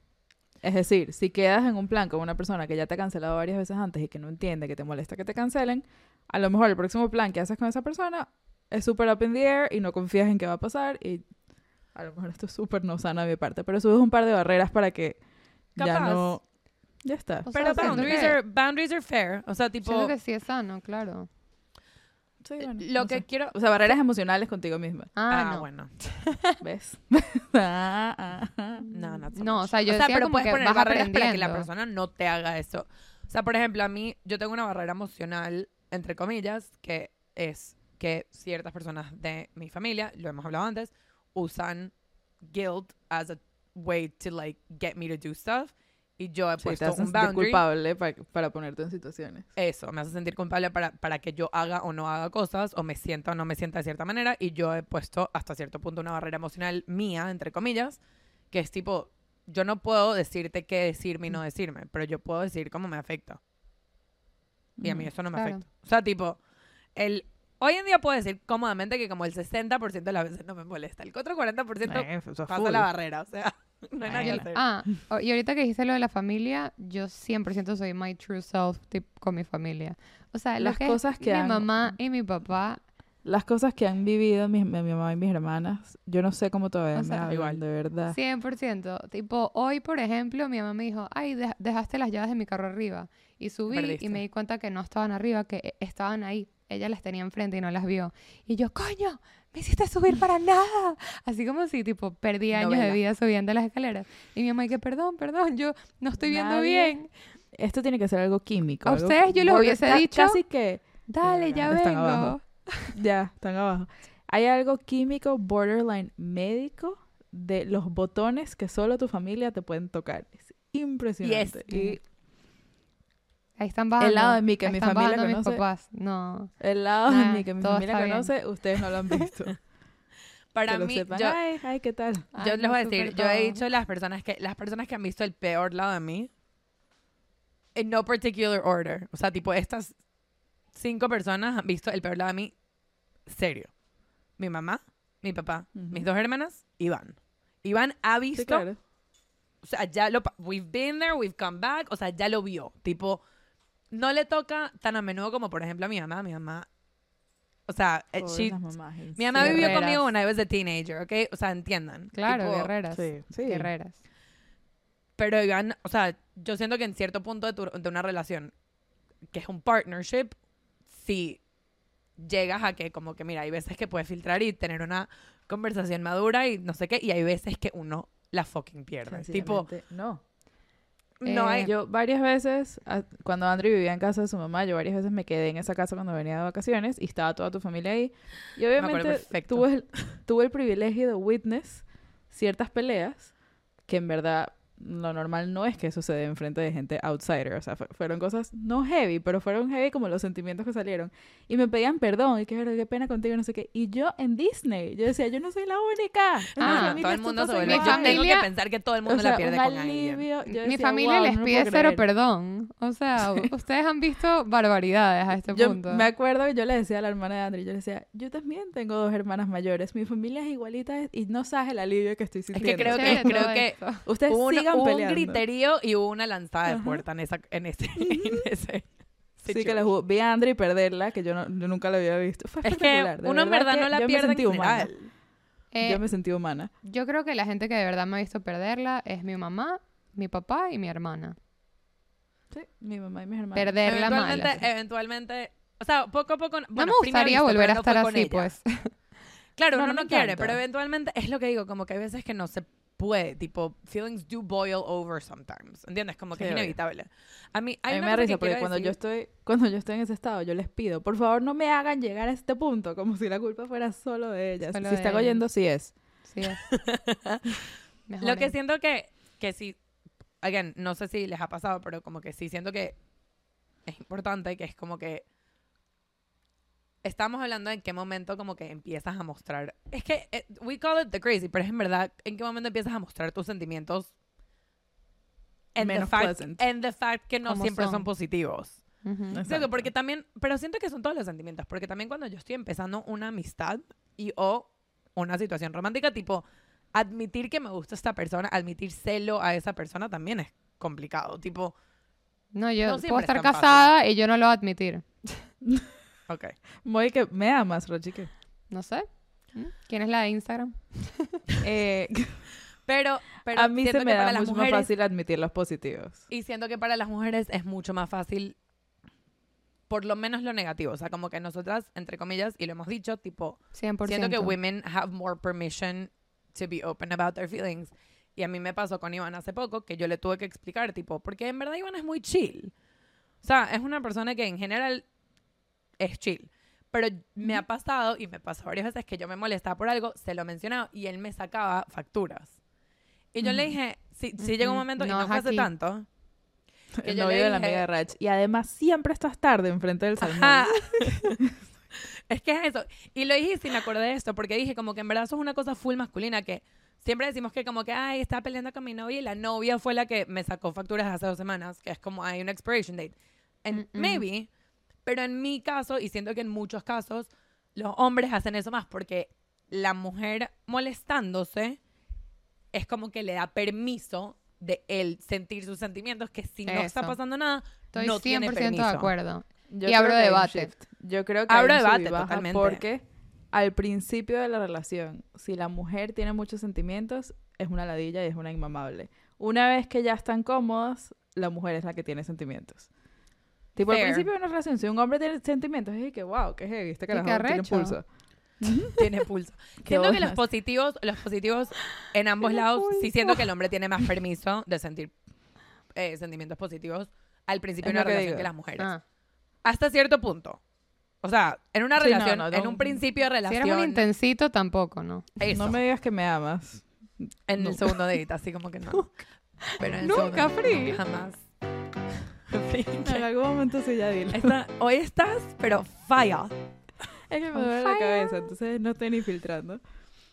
Es decir, si quedas en un plan con una persona que ya te ha cancelado varias veces antes y que no entiende que te molesta que te cancelen, a lo mejor el próximo plan que haces con esa persona es súper up in the air y no confías en qué va a pasar y a lo mejor esto es súper no sano de mi parte, pero subes un par de barreras para que ya Capaz. no... Ya está. O sea, Pero boundaries, are, boundaries are fair. O sea, tipo... Siento que sí es sano, claro. Sí, bueno, lo no que sé. quiero... O sea, barreras emocionales contigo misma. Ah, Ah, no. bueno. ¿Ves? Ah, ah. No, not so No, much. o sea, yo decía pero como puedes que poner vas barreras para que la persona no te haga eso. O sea, por ejemplo, a mí, yo tengo una barrera emocional, entre comillas, que es que ciertas personas de mi familia, lo hemos hablado antes, usan guilt as a way to, like, get me to do stuff. Y yo he Sí, te puesto haces un boundary. culpable pa- para ponerte en situaciones. Eso, me hace sentir culpable para, para que yo haga o no haga cosas, o me sienta o no me sienta de cierta manera, y yo he puesto hasta cierto punto una barrera emocional mía, entre comillas, que es tipo, yo no puedo decirte qué decirme y no decirme, pero yo puedo decir cómo me afecta. Y a mí Ujú. eso no me Claro. afecta. O sea, tipo, el... Hoy en día puedo decir cómodamente que como el 60% de las veces no me molesta. El otro 40% Eh, eso es pasa full. la barrera. O sea, no hay nada que hacer. Ah, y ahorita que dijiste lo de la familia, yo 100% soy my true self tip, con mi familia. O sea, lo Las que cosas que mi han- mamá y mi papá, Las cosas que han vivido mi, mi mamá y mis hermanas, yo no sé cómo todavía O me sea, hablan, igual. de verdad. 100%. Tipo, hoy, por ejemplo, mi mamá me dijo, ay, de- dejaste las llaves de mi carro arriba. Y subí Perdiste. y me di cuenta que no estaban arriba, que eh, estaban ahí. Ella las tenía enfrente y no las vio. Y yo, coño, me hiciste subir para nada. Así como si, tipo, perdí años de Novela. vida subiendo las escaleras. Y mi mamá, y que perdón, perdón, yo no estoy viendo Nadie- bien. Esto tiene que ser algo químico. A algo ustedes yo les hubiese dicho- Casi que Dale, ya Están vengo. abajo. ya, están abajo. Hay algo químico, borderline médico, de los botones que solo tu familia te pueden tocar. Es impresionante. Y Ahí están bajando. El lado de mí que Ahí mi están familia bajando mis conoce. papás. No. el lado de mí que mi familia está bien. conoce, ustedes no lo han visto. Para que lo mí, sepan. yo, ay, ay, ¿qué tal? Yo Ay, les voy a decir, yo he dicho las personas que las personas que han visto el peor lado de mí en no particular order, o sea, tipo estas cinco personas han visto el peor lado de mí serio. Mi mamá, mi papá, Ujú. mis dos hermanas, Iván. Iván ha visto Sí, claro. o sea, ya lo, we've been there, we've come back, o sea, ya lo vio. Tipo, no le toca tan a menudo como, por ejemplo, a mi mamá. Mi mamá, o sea, eh, she- mamás, mi mamá serio. vivió Guerreras. conmigo when I was a teenager, ¿ok? O sea, entiendan. Claro, Tipo, guerreras. Sí, sí. Guerreras. Pero, Iván, o sea, yo siento que en cierto punto de, tu- de una relación, que es un partnership, si llegas a que como que, mira, hay veces que puedes filtrar y tener una conversación madura y no sé qué, y hay veces que uno la fucking pierde. Tipo, Sencillamente, no. no Eh, hay... Yo varias veces, cuando Andrew vivía en casa de su mamá, yo varias veces me quedé en esa casa cuando venía de vacaciones y estaba toda tu familia ahí. Y obviamente tuve el, tuve el privilegio de witness ciertas peleas que en verdad lo normal no es que dé enfrente de gente outsider. O sea, fu- fueron cosas no heavy, pero fueron heavy como los sentimientos que salieron. Y me pedían perdón y que "Pero qué pena contigo, no sé qué. Y yo en Disney, yo decía, yo no soy la única. Ah, familia todo el mundo se vuelve Mi yo igual". tengo que familia- pensar que todo el mundo O sea, la pierde un con alivio. Yo Mi decía, familia "Wow, les no pide cero creer". perdón. O sea, ustedes han visto barbaridades a este Yo punto. me acuerdo que yo le decía a la hermana de Andrew, yo le decía, yo también tengo dos hermanas mayores, mi familia es igualita y no sabes el alivio que estoy Es sintiendo. que creo que, Chévere creo que. Ustedes una- sigan hubo un peleando. griterío y hubo una lanzada de Ajá. puerta en, esa, en ese... En ese Sí, que la jugó. Vi a Andrew perderla, que yo, no- yo nunca la había visto. Fue Es que uno en verdad no la yo me pierde en sentí humana. Eh, Yo me sentí humana. Yo creo que la gente que de verdad me ha visto perderla es mi mamá, mi papá y mi hermana. Sí, mi mamá y mis hermanos. Perderla Eventualmente, mala. eventualmente... O sea, poco a poco... No bueno, me primera gustaría volver a no estar así, ella. pues. Claro, No, uno no no, me quiere, pero eventualmente es lo que digo, como que hay veces que no se puede, tipo, feelings do boil over sometimes, ¿entiendes? Como que Sí, es inevitable. A mí, A hay mí una me da risa que porque cuando yo decir- estoy cuando yo estoy en ese estado, yo les pido, por favor, no me hagan llegar a este punto, como si la culpa fuera solo de ellas. Solo si de están ellas. oyendo, sí es. Sí es. Lo que siento que, que sí, again, no sé si les ha pasado, pero como que sí siento que es importante, que es como que estamos hablando en qué momento como que empiezas a mostrar. Es que eh, we call it the crazy, pero es en verdad en qué momento empiezas a mostrar tus sentimientos. And the fact, pleasant. and the fact que no siempre son. son. positivos. Ujú. Exacto. Siento, porque también, pero siento que son todos los sentimientos, porque también cuando yo estoy empezando una amistad y o una situación romántica, tipo, admitir que me gusta esta persona, admitir celo a esa persona también es complicado, tipo, No, yo No puedo es estar tan fácil. casada y yo no lo voy a admitir. ok. Muy que me amas, Rochique. No sé. ¿Mm? ¿Quién es la de Instagram? Eh, Pero, pero a mí se me da mucho mujeres, más fácil admitir los positivos. y siento que para las mujeres es mucho más fácil, por lo menos lo negativo, o sea, como que nosotras, entre comillas, y lo hemos dicho, tipo, 100%. Siento que women have more permission to be open about their feelings. Y a mí me pasó con Iván hace poco que yo le tuve que explicar, tipo, porque en verdad Iván es muy chill. O sea, es una persona que en general es chill. Pero me ha pasado, y me pasó varias veces, que yo me molestaba por algo, se lo mencionaba y él me sacaba facturas. Y yo le Ujú. dije, si, si llega un momento, y No no es fue hace tanto, que El yo novio le de la dije- amiga de Rach. Y además siempre estás tarde enfrente del salmón. Es que es eso. Y lo dije y sí me acordé de esto, porque dije como que en verdad eso es una cosa full masculina que siempre decimos que como que, ay, estaba peleando con mi novia y la novia fue la que me sacó facturas hace dos semanas, que es como hay una expiration date. And Mm-mm. maybe, pero en mi caso, y siento que en muchos casos, los hombres hacen eso más porque la mujer molestándose es como que le da permiso de él sentir sus sentimientos, que si no está pasando nada, Estoy no 100% tiene de permiso. acuerdo. Yo Y creo abro debate. Yo creo que Abro debate, totalmente. Porque al principio de la relación, si la mujer tiene muchos sentimientos, es una ladilla y es una inmamable. Una vez que ya están cómodos, la mujer es la que tiene sentimientos. Tipo, Fair. al principio de una relación, si un hombre tiene sentimientos, es que, wow, qué heavy, este carajo tiene pulso. tiene pulso. Siento que los positivos, los positivos en ambos lados, sí siento que el hombre tiene más permiso de sentir eh, sentimientos positivos al principio de una relación digo. que las mujeres. Ah, Hasta cierto punto. O sea, en una Sí, relación, no, en un principio de si relación, eres un intensito, tampoco, ¿no? eso, No me digas que me amas. en el segundo date, así como que no. Pero en el Nunca, segundo, Free. Jamás. En algún momento sí ya dilo. Está- hoy estás, pero falla. Es que me On duele la cabeza, entonces no estoy ni filtrando.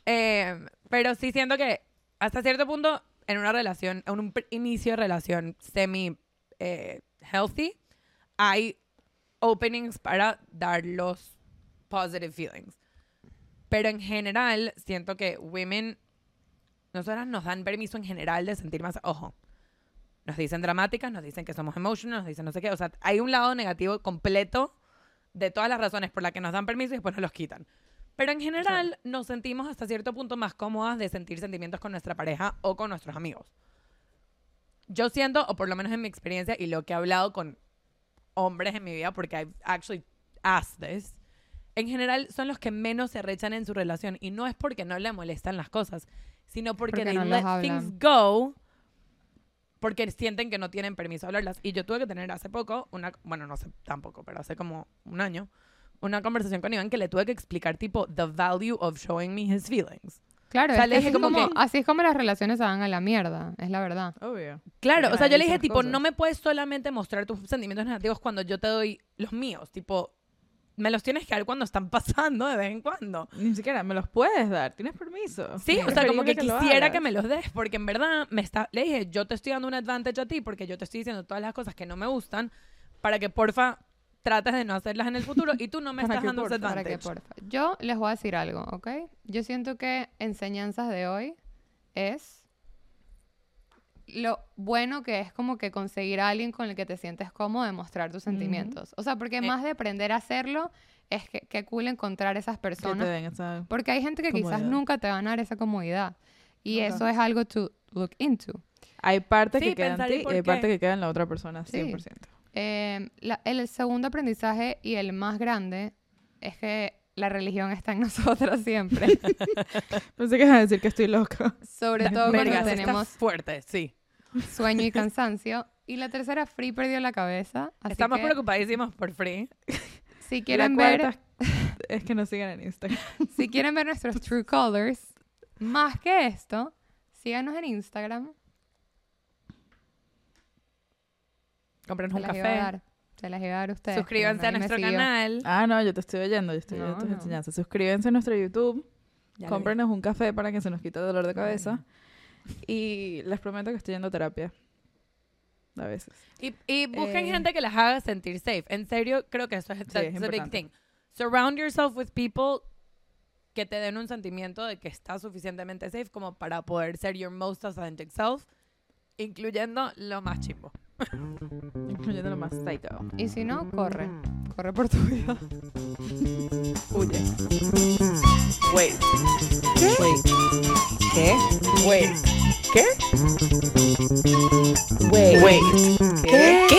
Eh, pero sí siento que hasta cierto punto, en una relación, en un inicio de relación semi eh, healthy, hay openings para dar los positive feelings. Pero en general, siento que women nosotras nos dan permiso en general de sentir más, ojo, nos dicen dramáticas, nos dicen que somos emotional, nos dicen no sé qué, o sea, hay un lado negativo completo de todas las razones por las que nos dan permiso y después nos los quitan. Pero en general nos sentimos hasta cierto punto más cómodas de sentir sentimientos con nuestra pareja o con nuestros amigos. Yo siento, o por lo menos en mi experiencia y lo que he hablado con hombres en mi vida, porque I've actually asked this, en general son los que menos se rechan en su relación. Y no es porque no le molestan las cosas, sino porque, Porque they no let things go porque sienten que no tienen permiso de hablarlas. Y yo tuve que tener hace poco, una, bueno, no sé tampoco, pero hace como un año, una conversación con Iván que le tuve que explicar tipo the value of showing me his feelings. Claro, O sea, es le dije como como, que- así es como las relaciones se van a la mierda, es la verdad. Obvio. Claro, Porque o sea, yo le dije, tipo, cosas. no me puedes solamente mostrar tus sentimientos negativos cuando yo te doy los míos. Tipo, me los tienes que dar cuando están pasando de vez en cuando. Ni siquiera me los puedes dar, tienes permiso. Sí, o sea, como que lo quisiera que me los des, porque en verdad me está, le dije, yo te estoy dando un advantage a ti porque yo te estoy diciendo todas las cosas que no me gustan para que porfa trates de no hacerlas en el futuro y tú no me estás que dando ese porfa, Para que, advantage. porfa. Yo les voy a decir algo, ¿ok? Yo siento que enseñanzas de hoy es lo bueno que es como que conseguir a alguien con el que te sientes cómodo de mostrar tus sentimientos. O sea, porque Eh. más de aprender a hacerlo, es que, que cool encontrar esas Que te personas. den esa... Porque hay gente que quizás nunca te van a dar esa comodidad. Y Nunca. eso es algo to look into. Hay parte Sí, que queda en pensar, ¿y ti y hay parte que queda en la otra persona, Sí. 100%. Eh, la- el segundo aprendizaje y el más grande es que la religión está en nosotras siempre. Pensé que ibas a decir que estoy loco. Sobre todo Verga, cuando sí tenemos fuerte, sí. sueño y cansancio. Y la tercera, Free perdió la cabeza. Así Estamos que, preocupadísimos por Free. si La quieren ver, es que nos sigan en Instagram. si quieren ver nuestros true colors, más que esto, síganos en Instagram. Compren un café. Se las iba a dar a ustedes. Suscríbanse a nuestro canal. Ah, no, yo te estoy oyendo, yo estoy No, oyendo tus no. enseñanzas. Suscríbanse a nuestro YouTube, Ya cómprenos un café para que se nos quite el dolor de cabeza. Y les prometo que estoy yendo a terapia. A veces. Y, y busquen Eh, gente que las haga sentir safe. En serio, creo que eso es, that's es big thing. Surround yourself with people que te den un sentimiento de que estás suficientemente safe como para poder ser your most authentic self, incluyendo lo más chimbo. Incluyendo lo más psycho. Y si no, corre. Corre por tu vida. Huye. Wait. Wait. ¿Qué? Wait. ¿Qué? Wait. Wait. ¿Qué? ¿Qué?